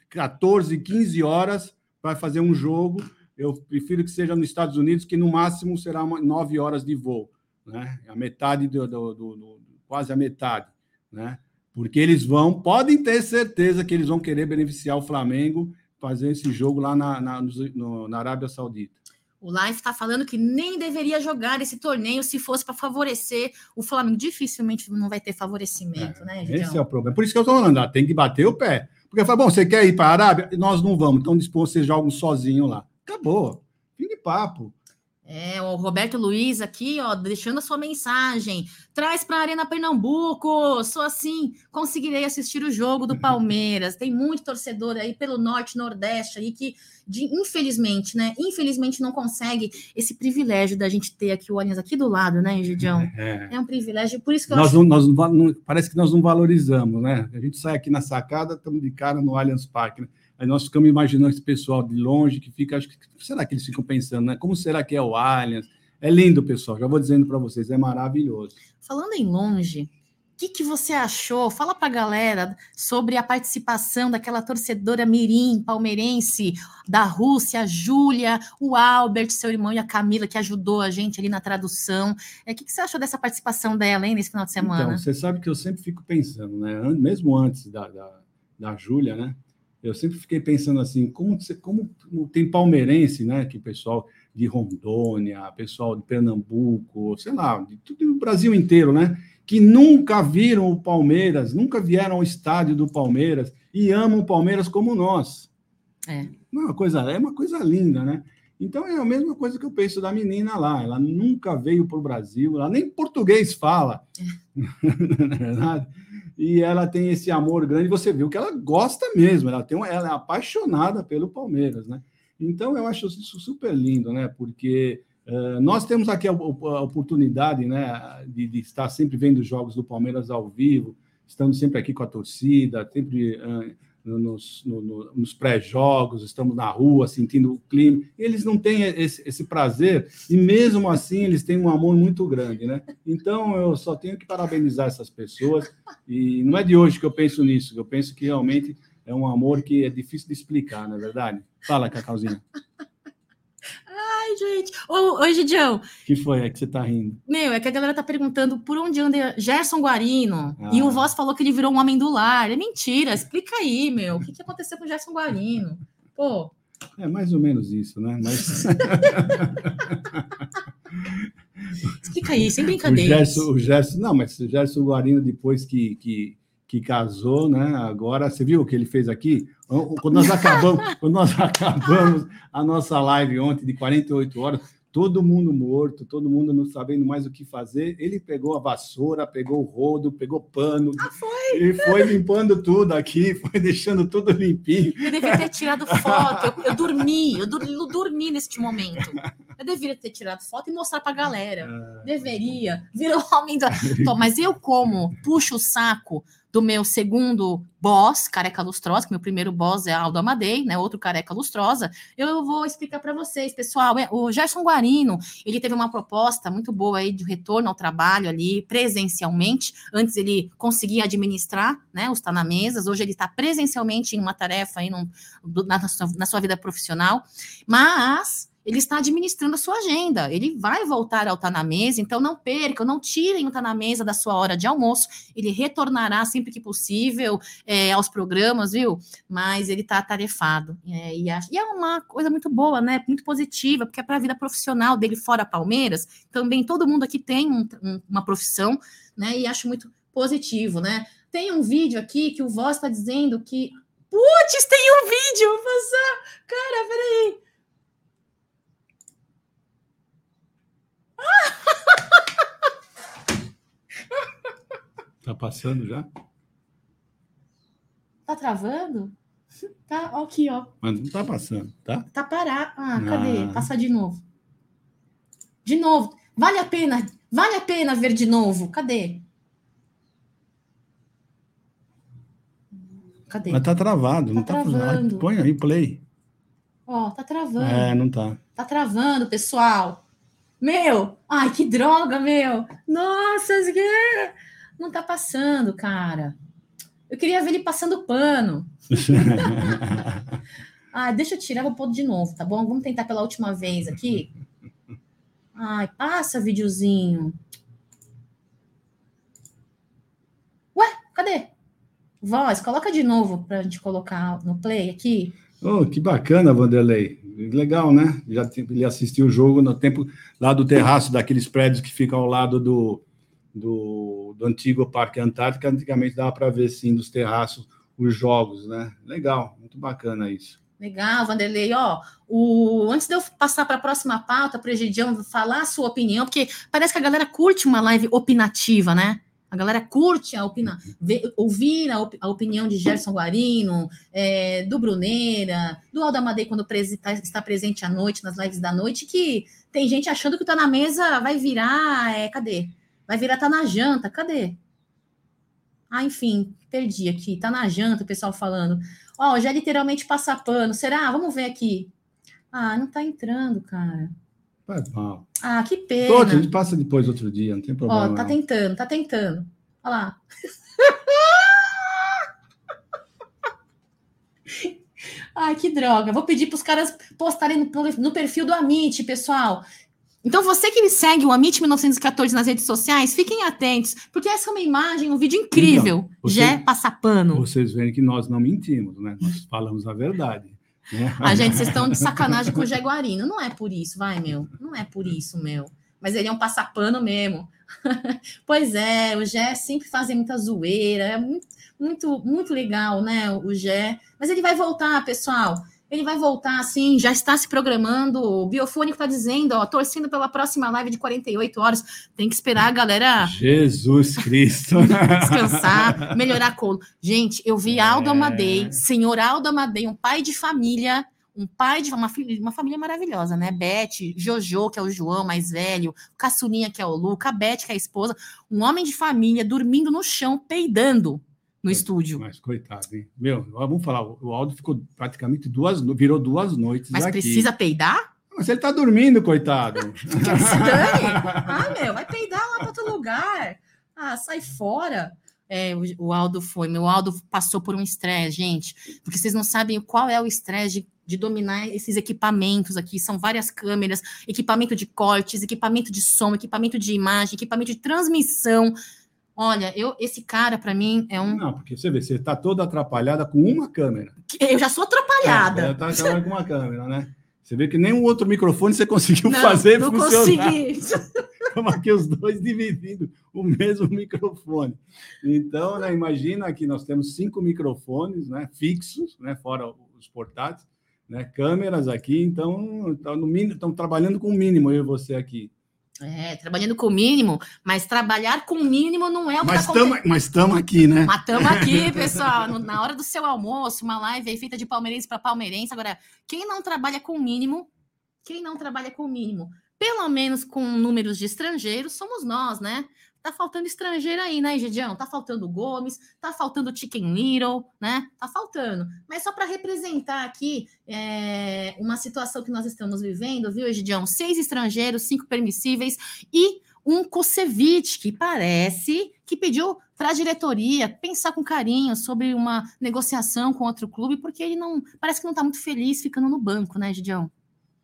14, 15 horas para fazer um jogo. Eu prefiro que seja nos Estados Unidos, que no máximo será uma, 9 horas de voo, né? A metade do, do, do, do quase a metade, né? porque eles vão, podem ter certeza que eles vão querer beneficiar o Flamengo fazer esse jogo lá na, na, no, na Arábia Saudita. O Life está falando que nem deveria jogar esse torneio se fosse para favorecer o Flamengo. Dificilmente não vai ter favorecimento, é, né? Esse é o problema. Por isso que eu estou falando, ah, tem que bater o pé. Porque fala, bom, você quer ir para a Arábia? Nós não vamos, então dispor, vocês jogam sozinho lá. Acabou. Fim de papo. É, o Roberto Luiz aqui, ó, deixando a sua mensagem. Traz para a Arena Pernambuco. Só assim conseguirei assistir o jogo do Palmeiras. Tem muito torcedor aí pelo norte, nordeste aí que, de, infelizmente, né? Infelizmente não consegue esse privilégio da gente ter aqui o Allianz aqui do lado, né, Gidião? É. é um privilégio, por isso que nós acho... não, nós não, parece que nós não valorizamos, né? A gente sai aqui na sacada, estamos de cara no Allianz Parque, né? Aí nós ficamos imaginando esse pessoal de longe que fica, acho que será que eles ficam pensando, né? Como será que é o Allianz? É lindo, pessoal. Já vou dizendo para vocês, é maravilhoso. Falando em longe, o que, que você achou? Fala para a galera sobre a participação daquela torcedora mirim palmeirense da Rússia, a Júlia, o Albert, seu irmão e a Camila, que ajudou a gente ali na tradução. É, o que, que você achou dessa participação dela, hein, nesse final de semana? Então, você sabe que eu sempre fico pensando, né? Mesmo antes da, da, da Júlia, né? Eu sempre fiquei pensando assim, como, como, como tem palmeirense, né, que o pessoal de Rondônia, pessoal de Pernambuco, sei lá, de tudo o Brasil inteiro, né, que nunca viram o Palmeiras, nunca vieram ao estádio do Palmeiras e amam o Palmeiras como nós. É. é uma coisa, é uma coisa linda, né? Então é a mesma coisa que eu penso da menina lá. Ela nunca veio para o Brasil, ela nem português fala. É. Não é verdade? E ela tem esse amor grande. Você viu que ela gosta mesmo, ela, tem ela é apaixonada pelo Palmeiras, né? Então eu acho isso super lindo, né? Porque uh, nós temos aqui a, a oportunidade, né, de, de, estar sempre vendo os jogos do Palmeiras ao vivo, estamos sempre aqui com a torcida, sempre uh, nos, no, no, nos pré-jogos, estamos na rua sentindo o clima. Eles não têm esse, esse, prazer e mesmo assim eles têm um amor muito grande, né? Então eu só tenho que parabenizar essas pessoas e não é de hoje que eu penso nisso. Eu penso que realmente é um amor que é difícil de explicar, não é verdade? Fala, Cacauzinha. Ai, gente. Ô, ô Gidião. que foi? É que você tá rindo. Meu, é que a galera tá perguntando por onde anda Gerson Guarino. Ah. E o Voz falou que ele virou um homem do lar. É mentira. Explica aí, meu. O que, que aconteceu com o Gerson Guarino? Pô. É mais ou menos isso, né? Mas... Explica aí, sem brincadeira. O Gerson, o Gerson, não, mas o Gerson Guarino, depois que, que, que casou, né? Agora, você viu o que ele fez aqui? Quando nós acabamos, quando nós acabamos a nossa live ontem de 48 horas, todo mundo morto, todo mundo não sabendo mais o que fazer. Ele pegou a vassoura, pegou o rodo, pegou pano. Ah, foi? E foi limpando tudo aqui, foi deixando tudo limpinho. Eu deveria ter tirado foto. Eu, eu dormi, eu, dur, eu dormi neste momento. Eu deveria ter tirado foto e mostrar para a galera. Ah, deveria. Virou homem do... mas eu como puxo o saco do meu segundo boss, careca lustrosa, que meu primeiro boss é Aldo Amadei, né, outro careca lustrosa, eu vou explicar para vocês, pessoal, é, o Gerson Guarino, ele teve uma proposta muito boa aí de retorno ao trabalho ali presencialmente, antes ele conseguia administrar, né, os tá na mesas, hoje ele está presencialmente em uma tarefa aí num, na, na, sua, na sua vida profissional, mas ele está administrando a sua agenda. Ele vai voltar ao Tá na Mesa, então não percam, não tirem o Tá na Mesa da sua hora de almoço. Ele retornará sempre que possível é, aos programas, viu? Mas ele está atarefado. É, e, é uma coisa muito boa, né? Muito positiva, porque é para a vida profissional dele fora Palmeiras. Também todo mundo aqui tem um, um, uma profissão, né? E acho muito positivo, né? Tem um vídeo aqui que o Voz está dizendo que. Putz, tem um vídeo! Cara, peraí. Tá passando já? Tá travando? Tá, ó, aqui, ó. Mas não tá passando, tá? Tá parado. Ah, cadê? Ah. Passa de novo. De novo. Vale a pena, vale a pena ver de novo. Cadê? Cadê? Mas tá travado, tá não tá travando. Põe aí, play. Ó, tá travando. É, não tá. Tá travando, pessoal. Meu, ai, que droga, meu. Nossa, que... não tá passando, cara. Eu queria ver ele passando pano. ah, deixa eu tirar, vou pôr de novo, tá bom? Vamos tentar pela última vez aqui. Ai, passa videozinho. Ué, cadê? Voz, coloca de novo para a gente colocar no play aqui. Oh, que bacana, Vanderlei. Legal, né? Já ele assistiu o jogo no tempo lá do terraço daqueles prédios que ficam ao lado do, do, do antigo Parque Antártica. Antigamente dava para ver, sim, dos terraços os jogos, né? Legal, muito bacana isso. Legal, Vanderlei. Ó, o... antes de eu passar para a próxima pauta, para falar a sua opinião, porque parece que a galera curte uma live opinativa, né? A galera curte a opina, ver, ouvir a, op, a, opinião de Gerson Guarino, é, do Bruneira, do Aldo Amadei quando tá, está presente à noite, nas lives da noite, que tem gente achando que está na mesa vai virar. É, cadê? Vai virar tá na janta. Cadê? Ah, enfim, perdi aqui. Tá na janta, o pessoal falando. Ó, já literalmente passa pano. Será? Vamos ver aqui. Ah, não tá entrando, cara. Faz mal. Ah, que pena. Pô, a gente passa depois outro dia, não tem problema. Ó, tá tentando, tá tentando. Olha lá. Ai, que droga. Vou pedir para os caras postarem no, perfil do Amit, pessoal. Então, você que segue o Amit 1914 nas redes sociais, fiquem atentos, porque essa é uma imagem, um vídeo incrível. Então, você, Jé Passapano. Vocês veem que nós não mentimos, né? Nós falamos a verdade. A gente, vocês estão de sacanagem com o Jaguarino. Não é por isso, vai, meu. Não é por isso, meu. Mas ele é um passapano mesmo. pois é, o Gé sempre fazem muita zoeira. É muito, muito, muito legal, né? O Gé. Mas ele vai voltar, pessoal. Ele vai voltar assim, já está se programando. O Biofônico está dizendo, ó, torcendo pela próxima live de 48 horas. Tem que esperar a galera. Jesus Cristo! descansar, melhorar a colo. Gente, eu vi Aldo é... Amadei, senhor Aldo Amadei, um pai de família, um pai de uma, uma família maravilhosa, né? Beth, Jojo, que é o João mais velho, Caçulinha, que é o Luca, a Beth, que é a esposa, um homem de família dormindo no chão, peidando no é, estúdio. Mas coitado, hein? Meu, vamos falar, o Aldo ficou praticamente duas, virou duas noites. Mas aqui. precisa peidar? Mas ele tá dormindo, coitado. que se dane. Ah, meu, vai peidar lá para outro lugar. Ah, sai fora. É, o, o Aldo foi. Meu Aldo passou por um estresse, gente. Porque vocês não sabem qual é o estresse de, de dominar esses equipamentos aqui. São várias câmeras, equipamento de cortes, equipamento de som, equipamento de imagem, equipamento de transmissão. Olha, eu, esse cara para mim é um. Não, porque você vê, você está toda atrapalhada com uma câmera. Eu já sou atrapalhada. É, tá atrapalhada com uma câmera, né? Você vê que nem um outro microfone você conseguiu não, fazer não funcionar. Consegui. Estamos aqui os dois dividindo o mesmo microfone. Então, né, imagina que nós temos cinco microfones né, fixos, né, fora os portáteis, né, câmeras aqui, então tá trabalhando com o mínimo eu e você aqui. É, trabalhando com o mínimo, mas trabalhar com o mínimo não é o que está acontecendo. Mas estamos aqui, né? Mas estamos aqui, pessoal, na hora do seu almoço, uma live aí feita de palmeirense para palmeirense. Agora, quem não trabalha com o mínimo, quem não trabalha com o mínimo, pelo menos com números de estrangeiros, somos nós, né? Tá faltando estrangeiro aí, né, Gidião? Tá faltando Gomes, tá faltando Chicken Little, né? Tá faltando. Mas só para representar aqui é, uma situação que nós estamos vivendo, viu, Gidião? Seis estrangeiros, cinco permissíveis e um Kusevich, que parece que pediu para a diretoria pensar com carinho sobre uma negociação com outro clube, porque ele não parece que não está muito feliz ficando no banco, né, Gidião?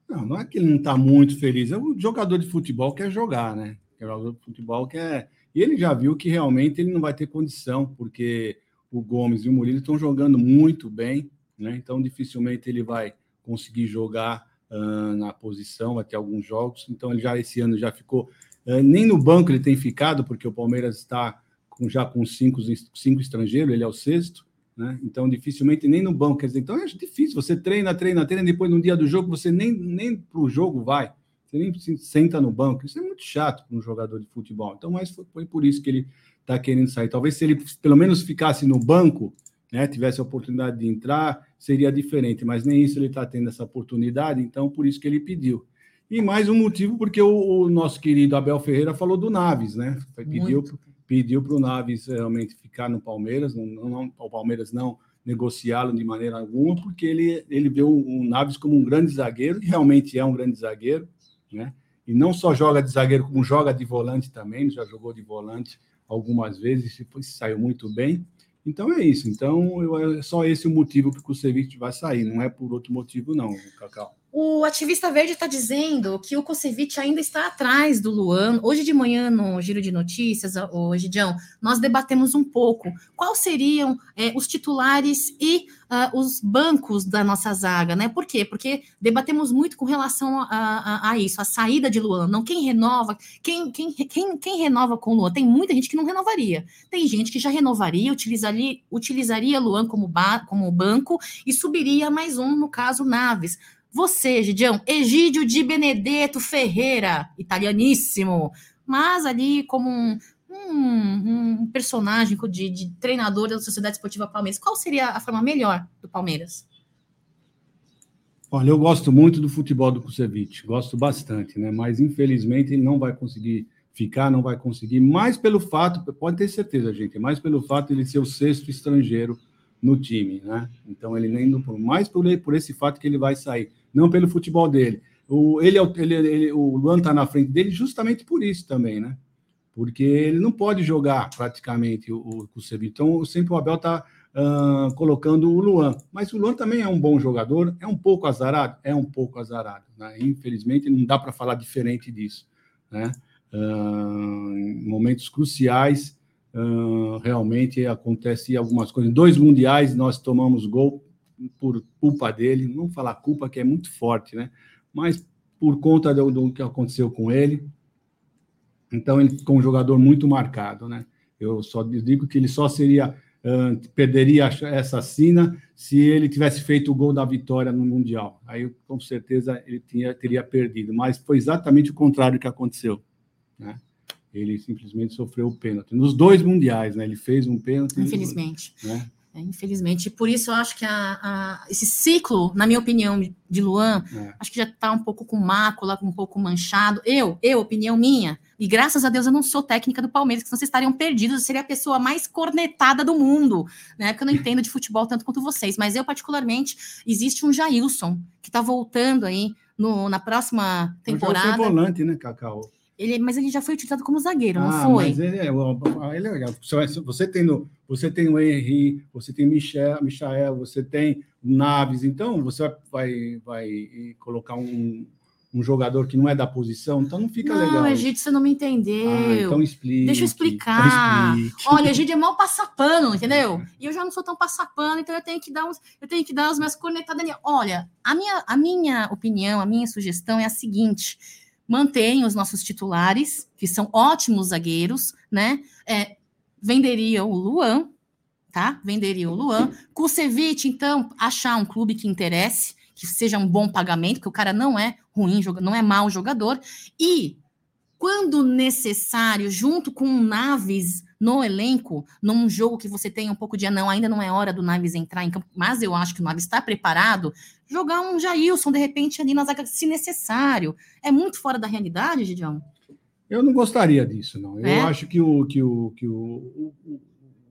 Não, não é que ele não está muito feliz. É o jogador de futebol quer jogar, né? O jogador de futebol quer. E ele já viu que realmente ele não vai ter condição, porque o Gomes e o Murilo estão jogando muito bem, né? Então dificilmente ele vai conseguir jogar uh, na posição, vai ter alguns jogos. Então ele já esse ano já ficou. Uh, nem no banco ele tem ficado, porque o Palmeiras está com, já com cinco, cinco estrangeiros, ele é o sexto. Né? Então, dificilmente nem no banco. Quer dizer, então é difícil. Você treina, treina, treina, depois no dia do jogo você nem, nem para o jogo vai. Você nem se senta no banco. Isso é muito chato para um jogador de futebol. Então, mas foi, foi por isso que ele está querendo sair. Talvez se ele pelo menos ficasse no banco, né, tivesse a oportunidade de entrar, seria diferente. Mas nem isso ele está tendo essa oportunidade. Então, por isso que ele pediu. E mais um motivo, porque o, o nosso querido Abel Ferreira falou do Naves, né? Pediu, pediu para o Naves realmente ficar no Palmeiras, não, não, o Palmeiras não negociá-lo de maneira alguma, porque ele, ele vê o, o Naves como um grande zagueiro, e realmente é um grande zagueiro, né? E não só joga de zagueiro, como joga de volante também, já jogou de volante algumas vezes e saiu muito bem. Então é isso. Então eu, é só esse o motivo que o Kusevich vai sair, não é por outro motivo, não, Cacau. O ativista verde está dizendo que o Kusevich ainda está atrás do Luan. Hoje de manhã, no Giro de Notícias, hoje, Gidião, nós debatemos um pouco quais seriam é, os titulares e uh, os bancos da nossa zaga, né? Por quê? Porque debatemos muito com relação a, a, a, isso, a saída de Luan. Não quem renova, quem, quem, quem, quem renova com Luan? Tem muita gente que não renovaria. Tem gente que já renovaria, utilizaria, utilizaria Luan como, ba, como banco e subiria mais um, no caso, Naves você, Gidião, Egídio de Benedetto Ferreira, italianíssimo, mas ali como um, um, um personagem de, de, treinador da Sociedade Esportiva Palmeiras, qual seria a forma melhor do Palmeiras? Olha, eu gosto muito do futebol do Kusevich, gosto bastante, né? Mas infelizmente ele não vai conseguir ficar, não vai conseguir, mais pelo fato, pode ter certeza, gente, mais pelo fato de ele ser o sexto estrangeiro no time, né? Então ele nem mais por, por esse fato que ele vai sair não pelo futebol dele. O, ele, é ele, ele, o Luan está na frente dele justamente por isso também, né? Porque ele não pode jogar praticamente o, o Sevilla. Então, sempre o Abel está uh, colocando o Luan. Mas o Luan também é um bom jogador, é um pouco azarado? É um pouco azarado. Né? Infelizmente, não dá para falar diferente disso. Né? Uh, momentos cruciais, uh, realmente acontece algumas coisas. Dois mundiais, nós tomamos gol por culpa dele, não falar culpa que é muito forte, né? Mas por conta do, do que aconteceu com ele. Então ele ficou um jogador muito marcado, né? Eu só digo que ele só seria uh, perderia essa sina se ele tivesse feito o gol da vitória no mundial. Aí com certeza ele tinha, teria perdido, mas foi exatamente o contrário que aconteceu, né? Ele simplesmente sofreu o pênalti nos dois mundiais, né? Ele fez um pênalti. Infelizmente. Né? É, infelizmente. Por isso eu acho que a, a, esse ciclo, na minha opinião, de Luan, é. acho que já está um pouco com mácula, um pouco manchado. Eu, eu, opinião minha, e graças a Deus eu não sou técnica do Palmeiras, que vocês estariam perdidos, eu seria a pessoa mais cornetada do mundo, né? Porque eu não entendo de futebol tanto quanto vocês. Mas eu, particularmente, existe um Jailson que está voltando aí no, na próxima temporada. Ele volante, né, Cacau? Ele, mas ele já foi utilizado como zagueiro, não ah, foi? Mas ele é, ele é legal. Você tem, no, você tem o Henry, você tem Michel, Michael, você tem Naves, então você vai, vai colocar um, um jogador que não é da posição, então não fica não, legal. Não, Egídio, você não me entendeu. Ah, então explique. Deixa eu explicar. Olha, Egídio é mal passapano, entendeu? E eu já não sou tão passapano, então eu tenho que dar uns, eu tenho que dar os meus cornetadas. Olha, a minha, a minha opinião, a minha sugestão é a seguinte: mantém os nossos titulares, que são ótimos zagueiros, né? É, venderia o Luan, tá? Venderia o Luan. Kusevich, então, achar um clube que interesse, que seja um bom pagamento, que o cara não é ruim, não é mau jogador. E, quando necessário, junto com o Naves no elenco, num jogo que você tem um pouco de não, ainda não é hora do Naves entrar em campo, mas eu acho que o Naves está preparado, jogar um Jailson, de repente, ali na zaga, se necessário. É muito fora da realidade, Gideon? Eu não gostaria disso, não. Eu é? acho que o, que o, que o, o,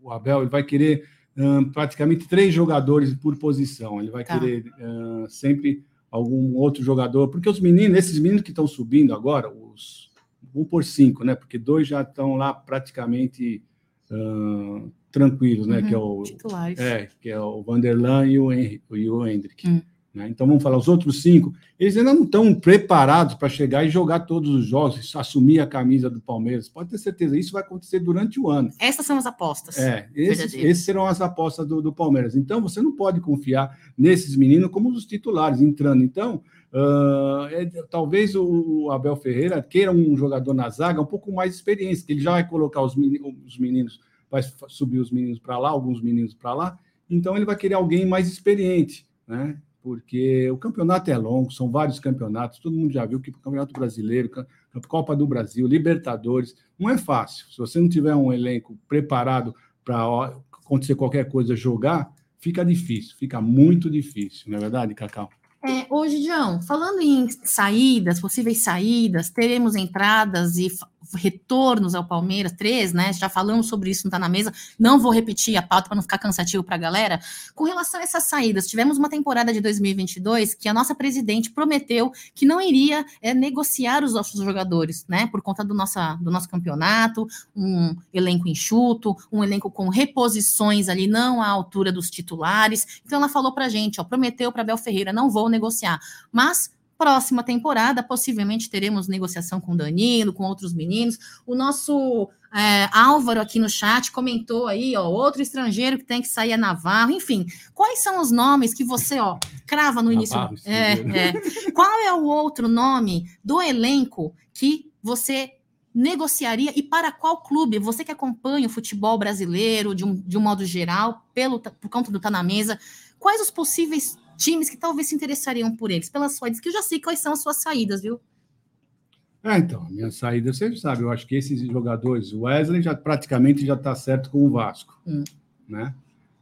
o Abel ele vai querer um, praticamente três jogadores por posição. Ele vai tá. querer uh, sempre algum outro jogador, porque os meninos, esses meninos que estão subindo agora, os um por cinco, né? Porque dois já estão lá praticamente uh, tranquilos, né? Uhum, que é o titulares. é que é o Vanderlan e o Henry, e o Hendrick. Uhum Né? Então, vamos falar, os outros cinco, eles ainda não estão preparados para chegar e jogar todos os jogos, assumir a camisa do Palmeiras. Pode ter certeza, isso vai acontecer durante o ano. Essas são as apostas. É, esses, esses serão as apostas do, do, Palmeiras. Então, você não pode confiar nesses meninos como os titulares entrando. Então, uh, é, talvez o Abel Ferreira queira um jogador na zaga um pouco mais experiente, que ele já vai colocar os meninos, os meninos vai subir os meninos para lá, alguns meninos para lá. Então, ele vai querer alguém mais experiente, né? porque o campeonato é longo, são vários campeonatos, todo mundo já viu que o Campeonato Brasileiro, Copa do Brasil, Libertadores, não é fácil. Se você não tiver um elenco preparado para acontecer qualquer coisa, jogar, fica difícil, fica muito difícil, não é verdade, Cacau? É, hoje, João, falando em saídas, possíveis saídas, teremos entradas e retornos ao Palmeiras, três, né? Já falamos sobre isso, não está na mesa. Não vou repetir a pauta para não ficar cansativo para a galera. Com relação a essas saídas, tivemos uma temporada de 2022 que a nossa presidente prometeu que não iria é, negociar os nossos jogadores, né? Por conta do, nossa, do nosso campeonato, um elenco enxuto, um elenco com reposições ali, não à altura dos titulares. Então ela falou para gente, ó, prometeu para Bel Ferreira, não vou negociar. Mas Próxima temporada, possivelmente teremos negociação com Danilo, com outros meninos. O nosso é, Álvaro aqui no chat comentou aí, ó, outro estrangeiro que tem que sair é Navarro. Enfim, quais são os nomes que você, ó, crava no início? Navarro, é, é. Qual é o outro nome do elenco que você negociaria e para qual clube? Você que acompanha o futebol brasileiro de um, de um modo geral, pelo, por conta do Tá na Mesa, quais os possíveis times que talvez se interessariam por eles, pelas saídas, que eu já sei quais são as suas saídas, viu? É, então, a minha saída, você sabe, eu acho que esses jogadores, o Wesley já praticamente já está certo com o Vasco, hum. né?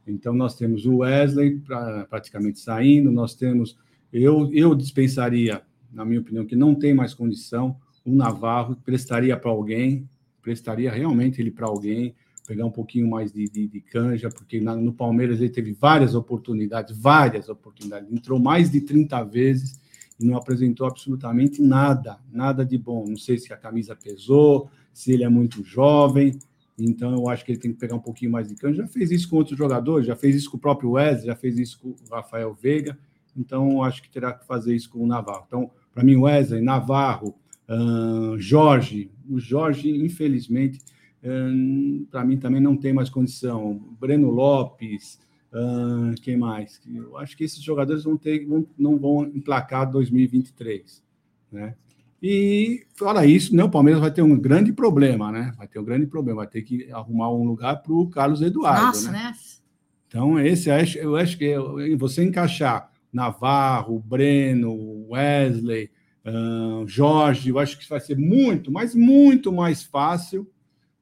Então, nós temos o Wesley pra, praticamente saindo, nós temos, eu, eu dispensaria, na minha opinião, que não tem mais condição, o Navarro prestaria para alguém, prestaria realmente ele para alguém, pegar um pouquinho mais de, de, de canja, porque na, no Palmeiras ele teve várias oportunidades, várias oportunidades, entrou mais de 30 vezes e não apresentou absolutamente nada, nada de bom. Não sei se a camisa pesou, se ele é muito jovem, então eu acho que ele tem que pegar um pouquinho mais de canja. Já fez isso com outros jogadores, já fez isso com o próprio Wesley, já fez isso com o Rafael Veiga, então eu acho que terá que fazer isso com o Navarro. Então, para mim, Wesley, Navarro, Jorge, o Jorge, infelizmente, para mim também não tem mais condição. Breno Lopes, quem mais? Eu acho que esses jogadores vão ter, vão, não vão emplacar 2023, né? E fora isso, né, o Palmeiras vai ter um grande problema, né? Vai ter um grande problema, vai ter que arrumar um lugar para o Carlos Eduardo. Nossa, né? né? Então, esse eu acho que você encaixar Navarro, Breno, Wesley, Jorge, eu acho que vai ser muito, mas muito mais fácil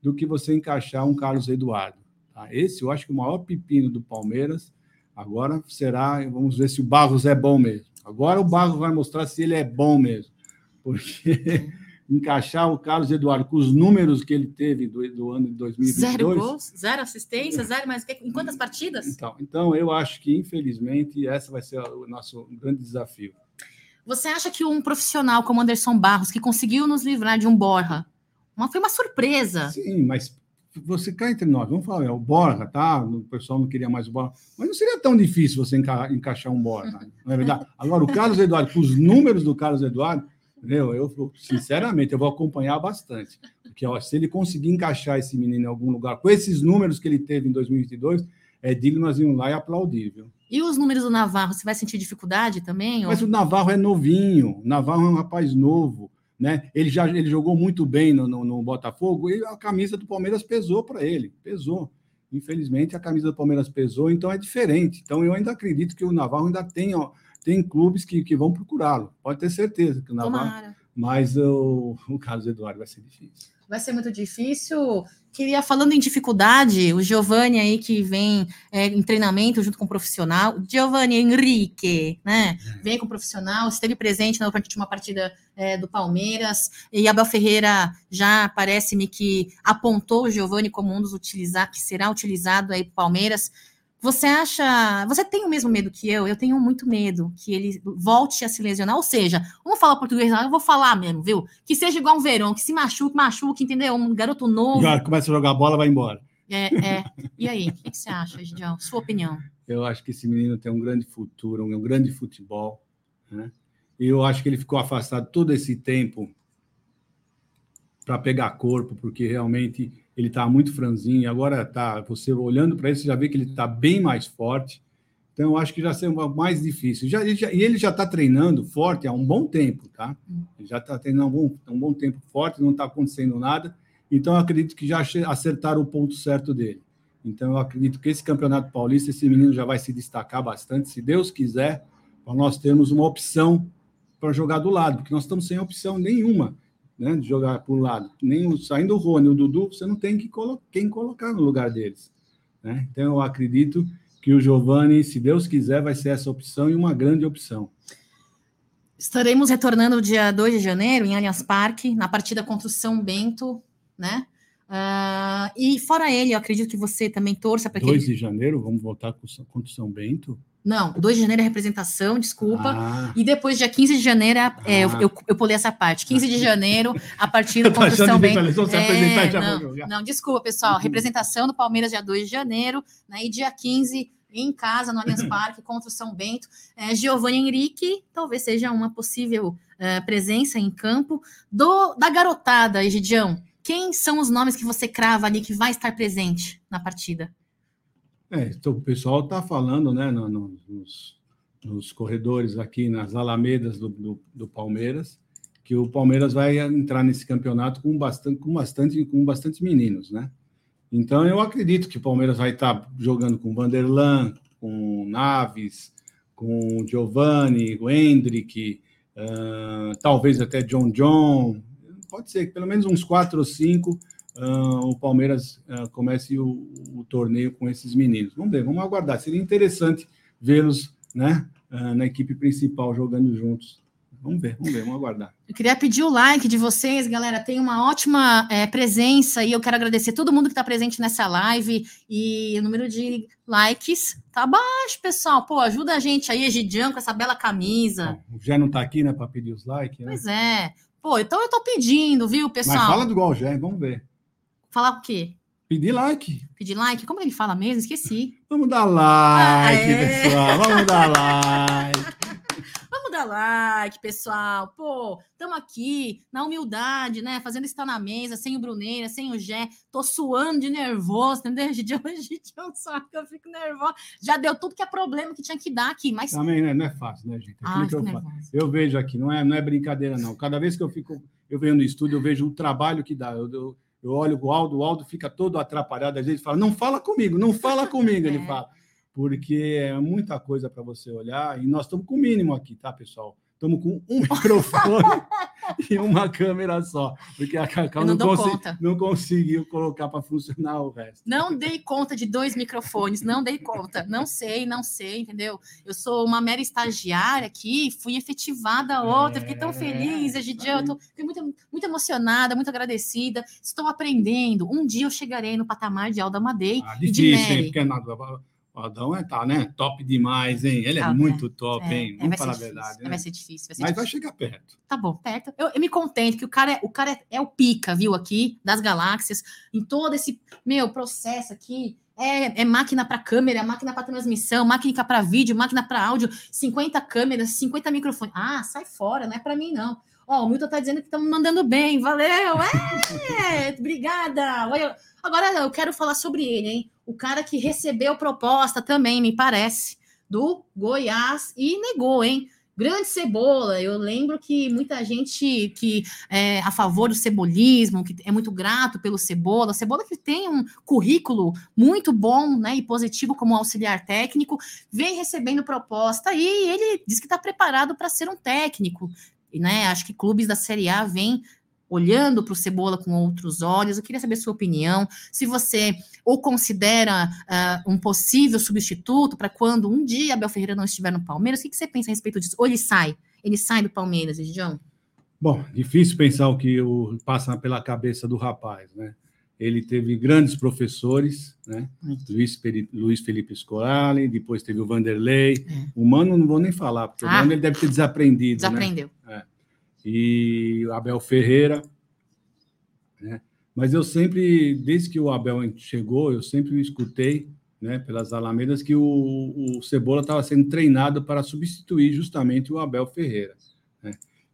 do que você encaixar um Carlos Eduardo. Tá? Esse eu acho que o maior pepino do Palmeiras agora será, vamos ver se o Barros é bom mesmo. Agora o Barros vai mostrar se ele é bom mesmo, porque encaixar o Carlos Eduardo com os números que ele teve do, do ano de 2022... Zero gols, zero assistência, zero mais... Em quantas partidas? Então, então, eu acho que, infelizmente, essa vai ser o nosso grande desafio. Você acha que um profissional como Anderson Barros, que conseguiu nos livrar de um Borra, uma, foi uma surpresa. Sim, mas você cai entre nós, vamos falar, é o Borja, tá? O pessoal não queria mais o Borja, mas não seria tão difícil você enca encaixar um Borja, não é verdade? Agora, o Carlos Eduardo, com os números do Carlos Eduardo, eu, eu sinceramente, eu vou acompanhar bastante, porque ó, se ele conseguir encaixar esse menino em algum lugar, com esses números que ele teve em 2022, é digno nós irmos lá e aplaudir, viu? E os números do Navarro, você vai sentir dificuldade também? Mas ou... o Navarro é novinho, o Navarro é um rapaz novo, né? Ele já ele jogou muito bem no, no, no Botafogo e a camisa do Palmeiras pesou para ele, pesou. Infelizmente, a camisa do Palmeiras pesou, então é diferente. Então, eu ainda acredito que o Navarro ainda tem, ó, tem clubes que, que vão procurá-lo. Pode ter certeza que o Navarro. Tomara. Mas o, o Carlos Eduardo vai ser difícil vai ser muito difícil. Queria, falando em dificuldade, o Giovanni aí que vem é, em treinamento junto com o profissional, Giovanni Henrique, né? Vem com o profissional, esteve presente na última partida é, do Palmeiras, e Abel Ferreira já parece-me que apontou o Giovanni como um dos utilizados, que será utilizado aí para Palmeiras. Você acha. Você tem o mesmo medo que eu? Eu tenho muito medo que ele volte a se lesionar. Ou seja, vamos falar português, eu vou falar mesmo, viu? Que seja igual um verão, que se machuque, machuque, entendeu? Um garoto novo. Já começa a jogar bola, vai embora. É, é. E aí, o que, você acha, Gidião? Sua opinião? Eu acho que esse menino tem um grande futuro, um grande futebol. Né? E eu acho que ele ficou afastado todo esse tempo para pegar corpo, porque realmente ele está muito franzinho. Agora tá, você olhando para ele, você já vê que ele está bem mais forte. Então, eu acho que já será mais difícil. Já, ele já, e ele já está treinando forte há um bom tempo, tá? Ele já está treinando um bom, um bom tempo forte, não está acontecendo nada. Então, eu acredito que já acertaram o ponto certo dele. Então, eu acredito que esse campeonato paulista, esse menino já vai se destacar bastante, se Deus quiser, para nós termos uma opção para jogar do lado, porque nós estamos sem opção nenhuma né, de jogar por um lado. Nem saindo o Rony, o Dudu, você não tem que colo quem colocar no lugar deles. Né? Então, eu acredito que o Giovani, se Deus quiser, vai ser essa opção e uma grande opção. Estaremos retornando dia 2 de janeiro em Allianz Parque, na partida contra o São Bento, né? Uh, e fora ele, eu acredito que você também torça para que. 2 de janeiro, vamos voltar contra o São Bento? Não, 2 de janeiro é representação, desculpa. Ah. E depois, dia 15 de janeiro, é, é, eu, eu, eu, pulei essa parte. 15 de janeiro, a partida contra o São Bento. É, não, não, desculpa, pessoal. Representação do Palmeiras, dia 2 de janeiro, né, e dia 15 em casa, no Allianz Parque, contra o São Bento. É, Giovanni Henrique talvez seja uma possível uh, presença em campo. Do, da garotada, Egidião, quem são os nomes que você crava ali que vai estar presente na partida? É, então, o pessoal está falando, né, no, no, nos, nos, corredores aqui, nas alamedas do, do, do, Palmeiras, que o Palmeiras vai entrar nesse campeonato com bastante, com bastante, com bastante meninos, né? Então, eu acredito que o Palmeiras vai estar tá jogando com Vanderlan, com Naves, com Giovanni, o Hendrick, uh, talvez até John John, pode ser que pelo menos uns quatro ou cinco uh, o Palmeiras uh, comece o, o, torneio com esses meninos. Vamos ver, vamos aguardar. Seria interessante vê-los né, uh, na equipe principal jogando juntos. Vamos ver, vamos ver, vamos aguardar. Eu queria pedir o like de vocês, galera. Tem uma ótima é, presença e eu quero agradecer todo mundo que está presente nessa live. E o número de likes tá baixo, pessoal. Pô, ajuda a gente aí, Egidião, com essa bela camisa. Já não está aqui, né, para pedir os likes, né? Pois é. Pô, então eu tô pedindo, viu, pessoal? Mas fala do igual já, vamos ver. Falar o quê? Pedir like. Pedir like? Como ele fala mesmo? Esqueci. Vamos dar like, ah, é. pessoal. Vamos dar like. Vamos dar like, pessoal. Pô, estamos aqui na humildade, né? Fazendo estar na mesa, sem o Bruneira, sem o Gé. Tô suando de nervoso, entendeu? Gente, hoje não sabe que eu fico nervosa. Já deu tudo que é problema que tinha que dar aqui, mas. Também né? não é fácil, né, gente? Ah, eu, eu, vejo aqui, não é, não é brincadeira, não. Cada vez que eu fico, eu venho no estúdio, eu vejo o trabalho que dá. Eu, eu, eu olho o Aldo, o Aldo fica todo atrapalhado, às vezes fala: não fala comigo, não fala comigo, ele é. fala porque é muita coisa para você olhar, e nós estamos com o mínimo aqui, tá, pessoal? Estamos com um microfone e uma câmera só, porque a Cacau não, não, consegui, não, conseguiu colocar para funcionar o resto. Não dei conta de dois microfones, não dei conta, não sei, não sei, entendeu? Eu sou uma mera estagiária aqui, fui efetivada outra, é, fiquei tão feliz, Egidião, eu tô, fiquei muito, muito emocionada, muito agradecida, estou aprendendo. Um dia eu chegarei no patamar de Alda Madei ah, e de Mary. Porque nada, o Adão é, tá, né? Top demais, hein? Ele é ah, muito é. top, é, hein? Vamos falar a verdade. Né? Vai ser difícil. Vai ser Mas difícil. vai chegar perto. Tá bom, perto. Eu, eu, me contento que o cara, é, o cara é, é, o pica, viu, aqui, das galáxias, em todo esse, meu, processo aqui. É, é máquina para câmera, máquina para transmissão, máquina para vídeo, máquina para áudio, 50 câmeras, 50 microfones. Ah, sai fora, não é para mim, não. Ó, o Milton tá dizendo que estão mandando bem, valeu! É, obrigada! Agora eu quero falar sobre ele, hein? o cara que recebeu proposta também, me parece, do Goiás e negou, hein? Grande cebola, eu lembro que muita gente que é a favor do cebolismo, que é muito grato pelo cebola, cebola que tem um currículo muito bom né, e positivo como auxiliar técnico, vem recebendo proposta e ele diz que está preparado para ser um técnico. E, né, acho que clubes da Série A vêm olhando para o Cebola com outros olhos. Eu queria saber sua opinião, se você o considera uh, um possível substituto para quando um dia Abel Ferreira não estiver no Palmeiras. O que, que você pensa a respeito disso? Ou ele sai? Ele sai do Palmeiras, João? Bom, difícil pensar o que o, passa pela cabeça do rapaz, né? Ele teve grandes professores, né? Luiz, Luiz Felipe Scolari, depois teve o Vanderlei. É. O Mano não vou nem falar, porque ah, o Mano ele deve ter desaprendido. Né? Desaprendeu. Né? É e Abel Ferreira. Né? Mas eu sempre, desde que o Abel chegou, eu sempre escutei né, pelas Alamedas, que o, o Cebola estava sendo treinado para substituir justamente o Abel Ferreira. Né?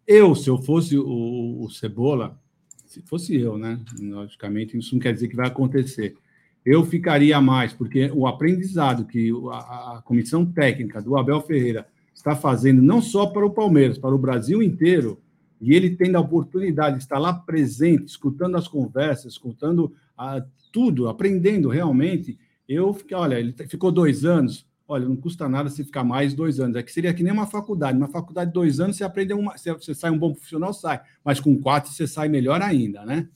Eu, se eu fosse o, o, Cebola, se fosse eu, né, logicamente, isso não quer dizer que vai acontecer. Eu ficaria mais, porque o aprendizado que a, a comissão técnica do Abel Ferreira está fazendo, não só para o Palmeiras, para o Brasil inteiro, e ele tendo a oportunidade de estar lá presente, escutando as conversas, escutando a, ah, tudo, aprendendo realmente, eu fiquei, olha, ele ficou dois anos. Olha, não custa nada se ficar mais dois anos. É que seria que nem uma faculdade. Uma faculdade de dois anos, você aprende uma. Você sai um bom profissional, sai. Mas com quatro você sai melhor ainda, né?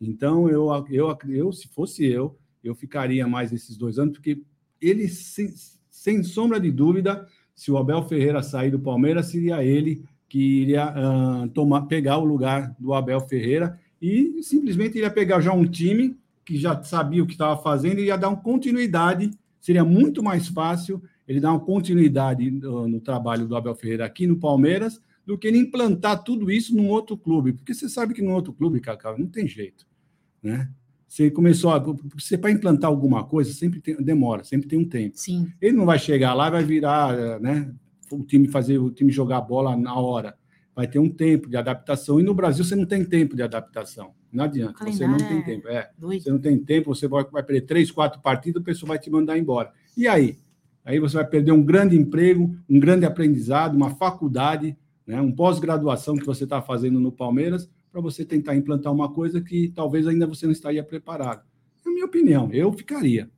Então, eu, eu, eu se fosse eu, eu ficaria mais esses dois anos, porque ele, sem, sem sombra de dúvida, se o Abel Ferreira sair do Palmeiras, seria ele que iria uh, tomar, pegar o lugar do Abel Ferreira e simplesmente iria pegar já um time que já sabia o que estava fazendo e ia dar uma continuidade. Seria muito mais fácil ele dar uma continuidade no, no trabalho do Abel Ferreira aqui no Palmeiras do que ele implantar tudo isso num outro clube. Porque você sabe que num outro clube, Cacau, não tem jeito. Né? Você começou a. Você para implantar alguma coisa sempre tem, demora, sempre tem um tempo. Sim. Ele não vai chegar lá e vai virar, né? O time fazer o time jogar bola na hora. Vai ter um tempo de adaptação. E no Brasil você não tem tempo de adaptação. Não adianta, você não tem tempo. É, você não tem tempo, você vai, vai perder três, quatro partidas, o pessoal vai te mandar embora. E aí? Aí você vai perder um grande emprego, um grande aprendizado, uma faculdade, né, um pós-graduação que você está fazendo no Palmeiras, para você tentar implantar uma coisa que talvez ainda você não estaria preparado. É a minha opinião, eu ficaria.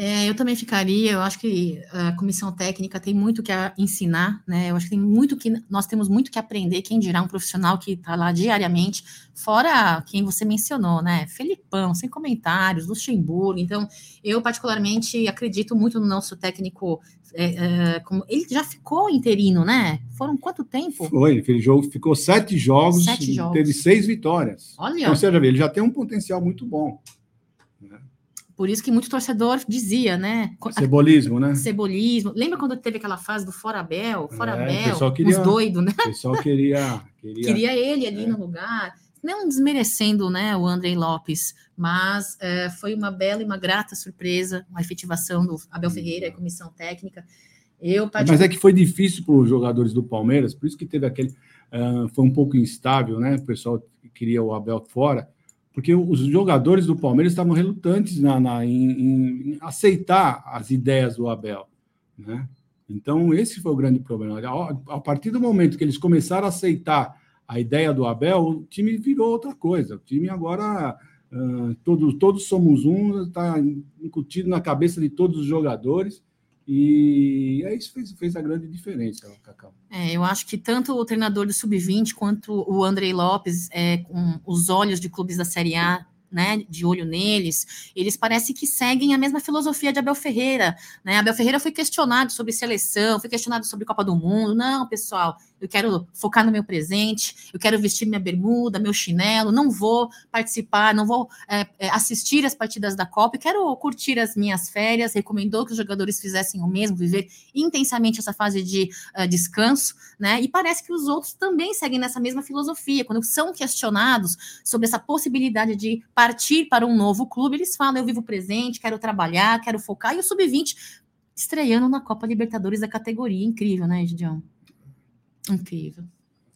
É, eu também ficaria, eu acho que a comissão técnica tem muito que ensinar, né? Eu acho que tem muito que nós temos muito que aprender, quem dirá um profissional que está lá diariamente, fora quem você mencionou, né? Felipão, sem comentários, Luxemburgo. Então, eu particularmente acredito muito no nosso técnico. É, é, como, ele já ficou interino, né? Foram quanto tempo? Foi, ele jogo, ficou sete jogos, sete jogos. teve seis vitórias. Olha. Então, você já vê, ele já tem um potencial muito bom. Por isso que muito torcedor dizia, né? Cebolismo, né? Cebolismo. Lembra quando teve aquela fase do Fora Bel? Fora é, queria, os doidos, né? O pessoal queria, queria... queria ele ali é. no lugar. Não desmerecendo né, o André Lopes, mas é, foi uma bela e uma grata surpresa a efetivação do Abel Ferreira e comissão técnica. Eu, Mas é que foi difícil para os jogadores do Palmeiras, por isso que teve aquele. Uh, foi um pouco instável, né? O pessoal queria o Abel fora porque os jogadores do Palmeiras estavam relutantes na, na em, em, aceitar as ideias do Abel. Né? Então, esse foi o grande problema. A partir do momento que eles começaram a aceitar a ideia do Abel, o time virou outra coisa. O time agora, uh, todos, todos somos um, está incutido na cabeça de todos os jogadores. E é isso fez, fez a grande diferença, Cacau. É, eu acho que tanto o treinador do Sub-20 quanto o Andrei Lopes, é, com os olhos de clubes da Série A, né, de olho neles, eles parecem que seguem a mesma filosofia de Abel Ferreira, né? Abel Ferreira foi questionado sobre seleção, foi questionado sobre Copa do Mundo. Não, pessoal, eu quero focar no meu presente, eu quero vestir minha bermuda, meu chinelo, não vou participar, não vou é, é, assistir as partidas da Copa, eu quero curtir as minhas férias. Recomendou que os jogadores fizessem o mesmo, viver intensamente essa fase de uh, descanso, né? E parece que os outros também seguem nessa mesma filosofia. Quando são questionados sobre essa possibilidade de partir para um novo clube, eles falam: eu vivo presente, quero trabalhar, quero focar. E o sub-20 estreando na Copa Libertadores da categoria. Incrível, né, Gideon? Incrível.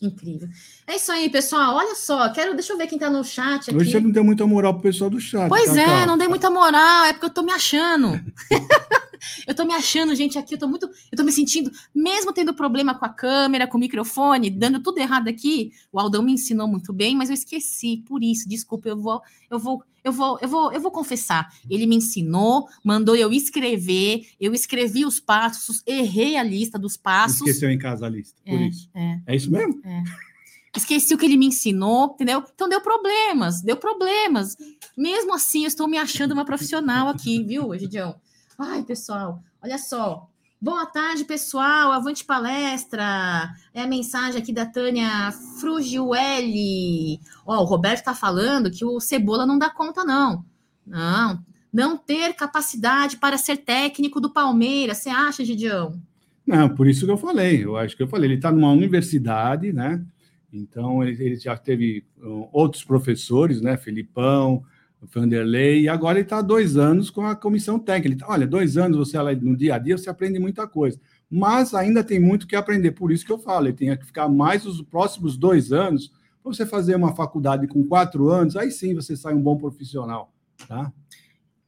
Incrível. É isso aí, pessoal. Olha só, quero. Deixa eu ver quem tá no chat aqui. Hoje você não deu muita moral pro pessoal do chat. Pois é, não dei muita moral, é porque eu tô me achando. eu tô me achando, gente, aqui, eu tô muito. Eu tô me sentindo, mesmo tendo problema com a câmera, com o microfone, dando tudo errado aqui. O Aldão me ensinou muito bem, mas eu esqueci. Por isso, desculpa, eu vou, eu vou eu vou, eu vou, eu vou confessar. Ele me ensinou, mandou eu escrever, eu escrevi os passos, errei a lista dos passos. Esqueceu em casa a lista, por é, isso. É, é isso mesmo? É. Esqueci o que ele me ensinou, entendeu? Então deu problemas, deu problemas. Mesmo assim, eu estou me achando uma profissional aqui, viu, Egidião? Ai, pessoal, olha só. Boa tarde, pessoal. Avante palestra. É a mensagem aqui da Tânia Frugiueli. Ó, o Roberto está falando que o Cebola não dá conta, não. Não. Não ter capacidade para ser técnico do Palmeiras. Você acha, Gidião? Não, por isso que eu falei. Eu acho que eu falei. Ele está numa universidade, né? Então, ele, ele já teve uh, outros professores, né? Felipão, o Vanderlei, e agora ele está há dois anos com a comissão técnica. Olha, dois anos você no dia a dia você aprende muita coisa, mas ainda tem muito que aprender. Por isso que eu falo, ele tem que ficar mais os próximos dois anos para você fazer uma faculdade com quatro anos, aí sim você sai um bom profissional, tá?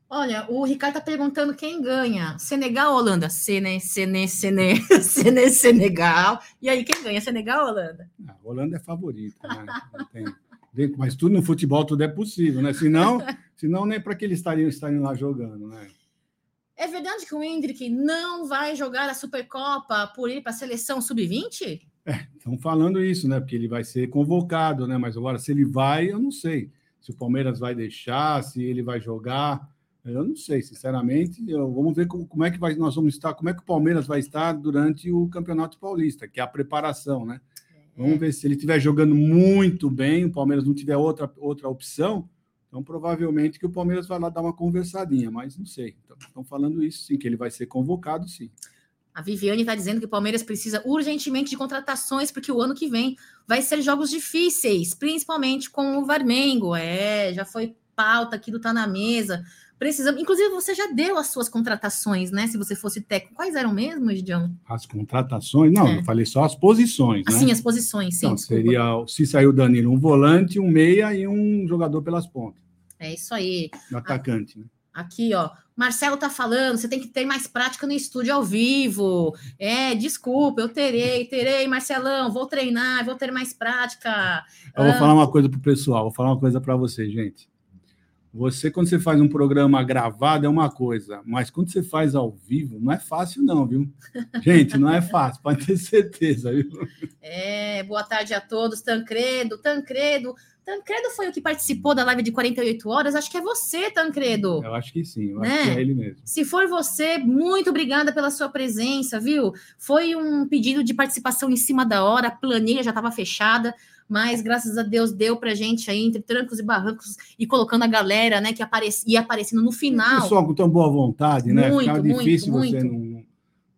Olha, o Ricardo está perguntando quem ganha. Senegal ou Holanda? Sene, Sene, Sene, Sene, Senegal. E aí, quem ganha? Senegal ou Holanda? A ah, Holanda é favorita, né? Tem, mas tudo no futebol tudo é possível, né? Senão, senão nem para que eles estariam, estariam lá jogando, né? É verdade que o Hendrick não vai jogar a Supercopa por ir para a seleção sub-20? É, estão falando isso, né? Porque ele vai ser convocado, né? Mas agora, se ele vai, eu não sei. Se o Palmeiras vai deixar, se ele vai jogar. Eu não sei, sinceramente. Eu, vamos ver como, como, é que vai, nós vamos estar, como é que o Palmeiras vai estar durante o Campeonato Paulista, que é a preparação, né? Vamos ver se ele estiver jogando muito bem, o Palmeiras não tiver outra, outra opção, então provavelmente que o Palmeiras vai lá dar uma conversadinha, mas não sei. Então, estão falando isso sim, que ele vai ser convocado, sim. A Viviane está dizendo que o Palmeiras precisa urgentemente de contratações, porque o ano que vem vai ser jogos difíceis, principalmente com o Varmengo. É, já foi pauta aqui do Tá na Mesa. Precisamos. Inclusive, você já deu as suas contratações, né? Se você fosse técnico. Quais eram mesmo, Gidião? As contratações? Não, é. eu falei só as posições. Né? Sim, as posições, sim. Então, seria, se saiu o Danilo, um volante, um meia e um jogador pelas pontas. É isso aí. Um atacante, né? Aqui, ó. Marcelo tá falando, você tem que ter mais prática no estúdio ao vivo. É, desculpa, eu terei, terei, Marcelão, vou treinar, vou ter mais prática. Eu vou ah. falar uma coisa pro pessoal, vou falar uma coisa para você, gente. Você, quando você faz um programa gravado, é uma coisa, mas quando você faz ao vivo, não é fácil, não, viu? Gente, não é fácil, pode ter certeza, viu? É, boa tarde a todos. Tancredo, Tancredo, Tancredo foi o que participou da live de 48 horas. Acho que é você, Tancredo. Eu acho que sim, eu né? acho que é ele mesmo. Se for você, muito obrigada pela sua presença, viu? Foi um pedido de participação em cima da hora, a planilha já estava fechada, mas graças a Deus deu pra gente aí, entre trancos e barrancos, e colocando a galera, né, que aparecia, ia aparecendo no final. O pessoal com tão boa vontade, né? Muito, Ficava muito, difícil muito. você não,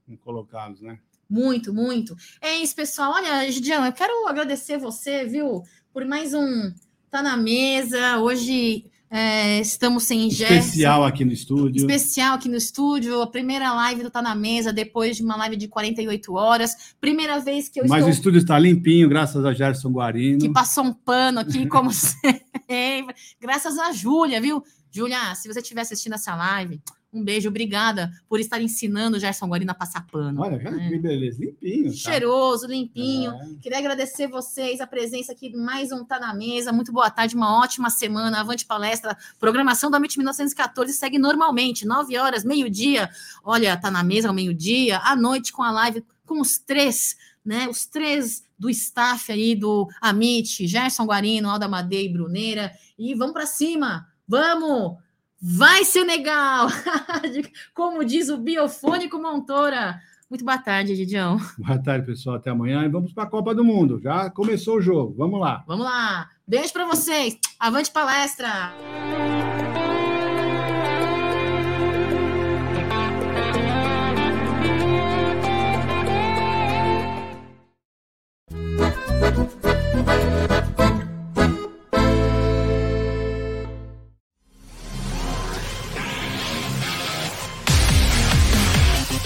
não colocá-los, né? Muito, muito. É isso, pessoal. Olha, Gidião, eu quero agradecer você, viu? por mais um Tá na Mesa. Hoje é, estamos sem Gerson. Especial aqui no estúdio. Especial aqui no estúdio. A primeira live do Tá na Mesa, depois de uma live de 48 horas. Primeira vez que eu Mas estou... o estúdio está limpinho, graças a Gerson Guarino. Que passou um pano aqui, como sempre. graças a Júlia, viu? Júlia, se você estiver assistindo essa live, um beijo, obrigada por estar ensinando o Gerson Guarino a passar pano. Olha, né? que beleza, limpinho. Tá? Cheiroso, limpinho. É. Queria agradecer vocês, a presença aqui, mais um Tá na Mesa. Muito boa tarde, uma ótima semana. Avante palestra. Programação da MIT 1914 segue normalmente, 9 horas, meio-dia. Olha, tá na mesa ao meio-dia, à noite com a live com os três, né? Os três do staff aí do Amit, Gerson Guarino, Alda Madeira e Bruneira. E vamos para cima! Vamos! Vai, Senegal! Como diz o biofônico Montora. Muito boa tarde, Didião. Boa tarde, pessoal. Até amanhã e vamos para a Copa do Mundo. Já começou o jogo. Vamos lá. Vamos lá. Beijo para vocês. Avante palestra!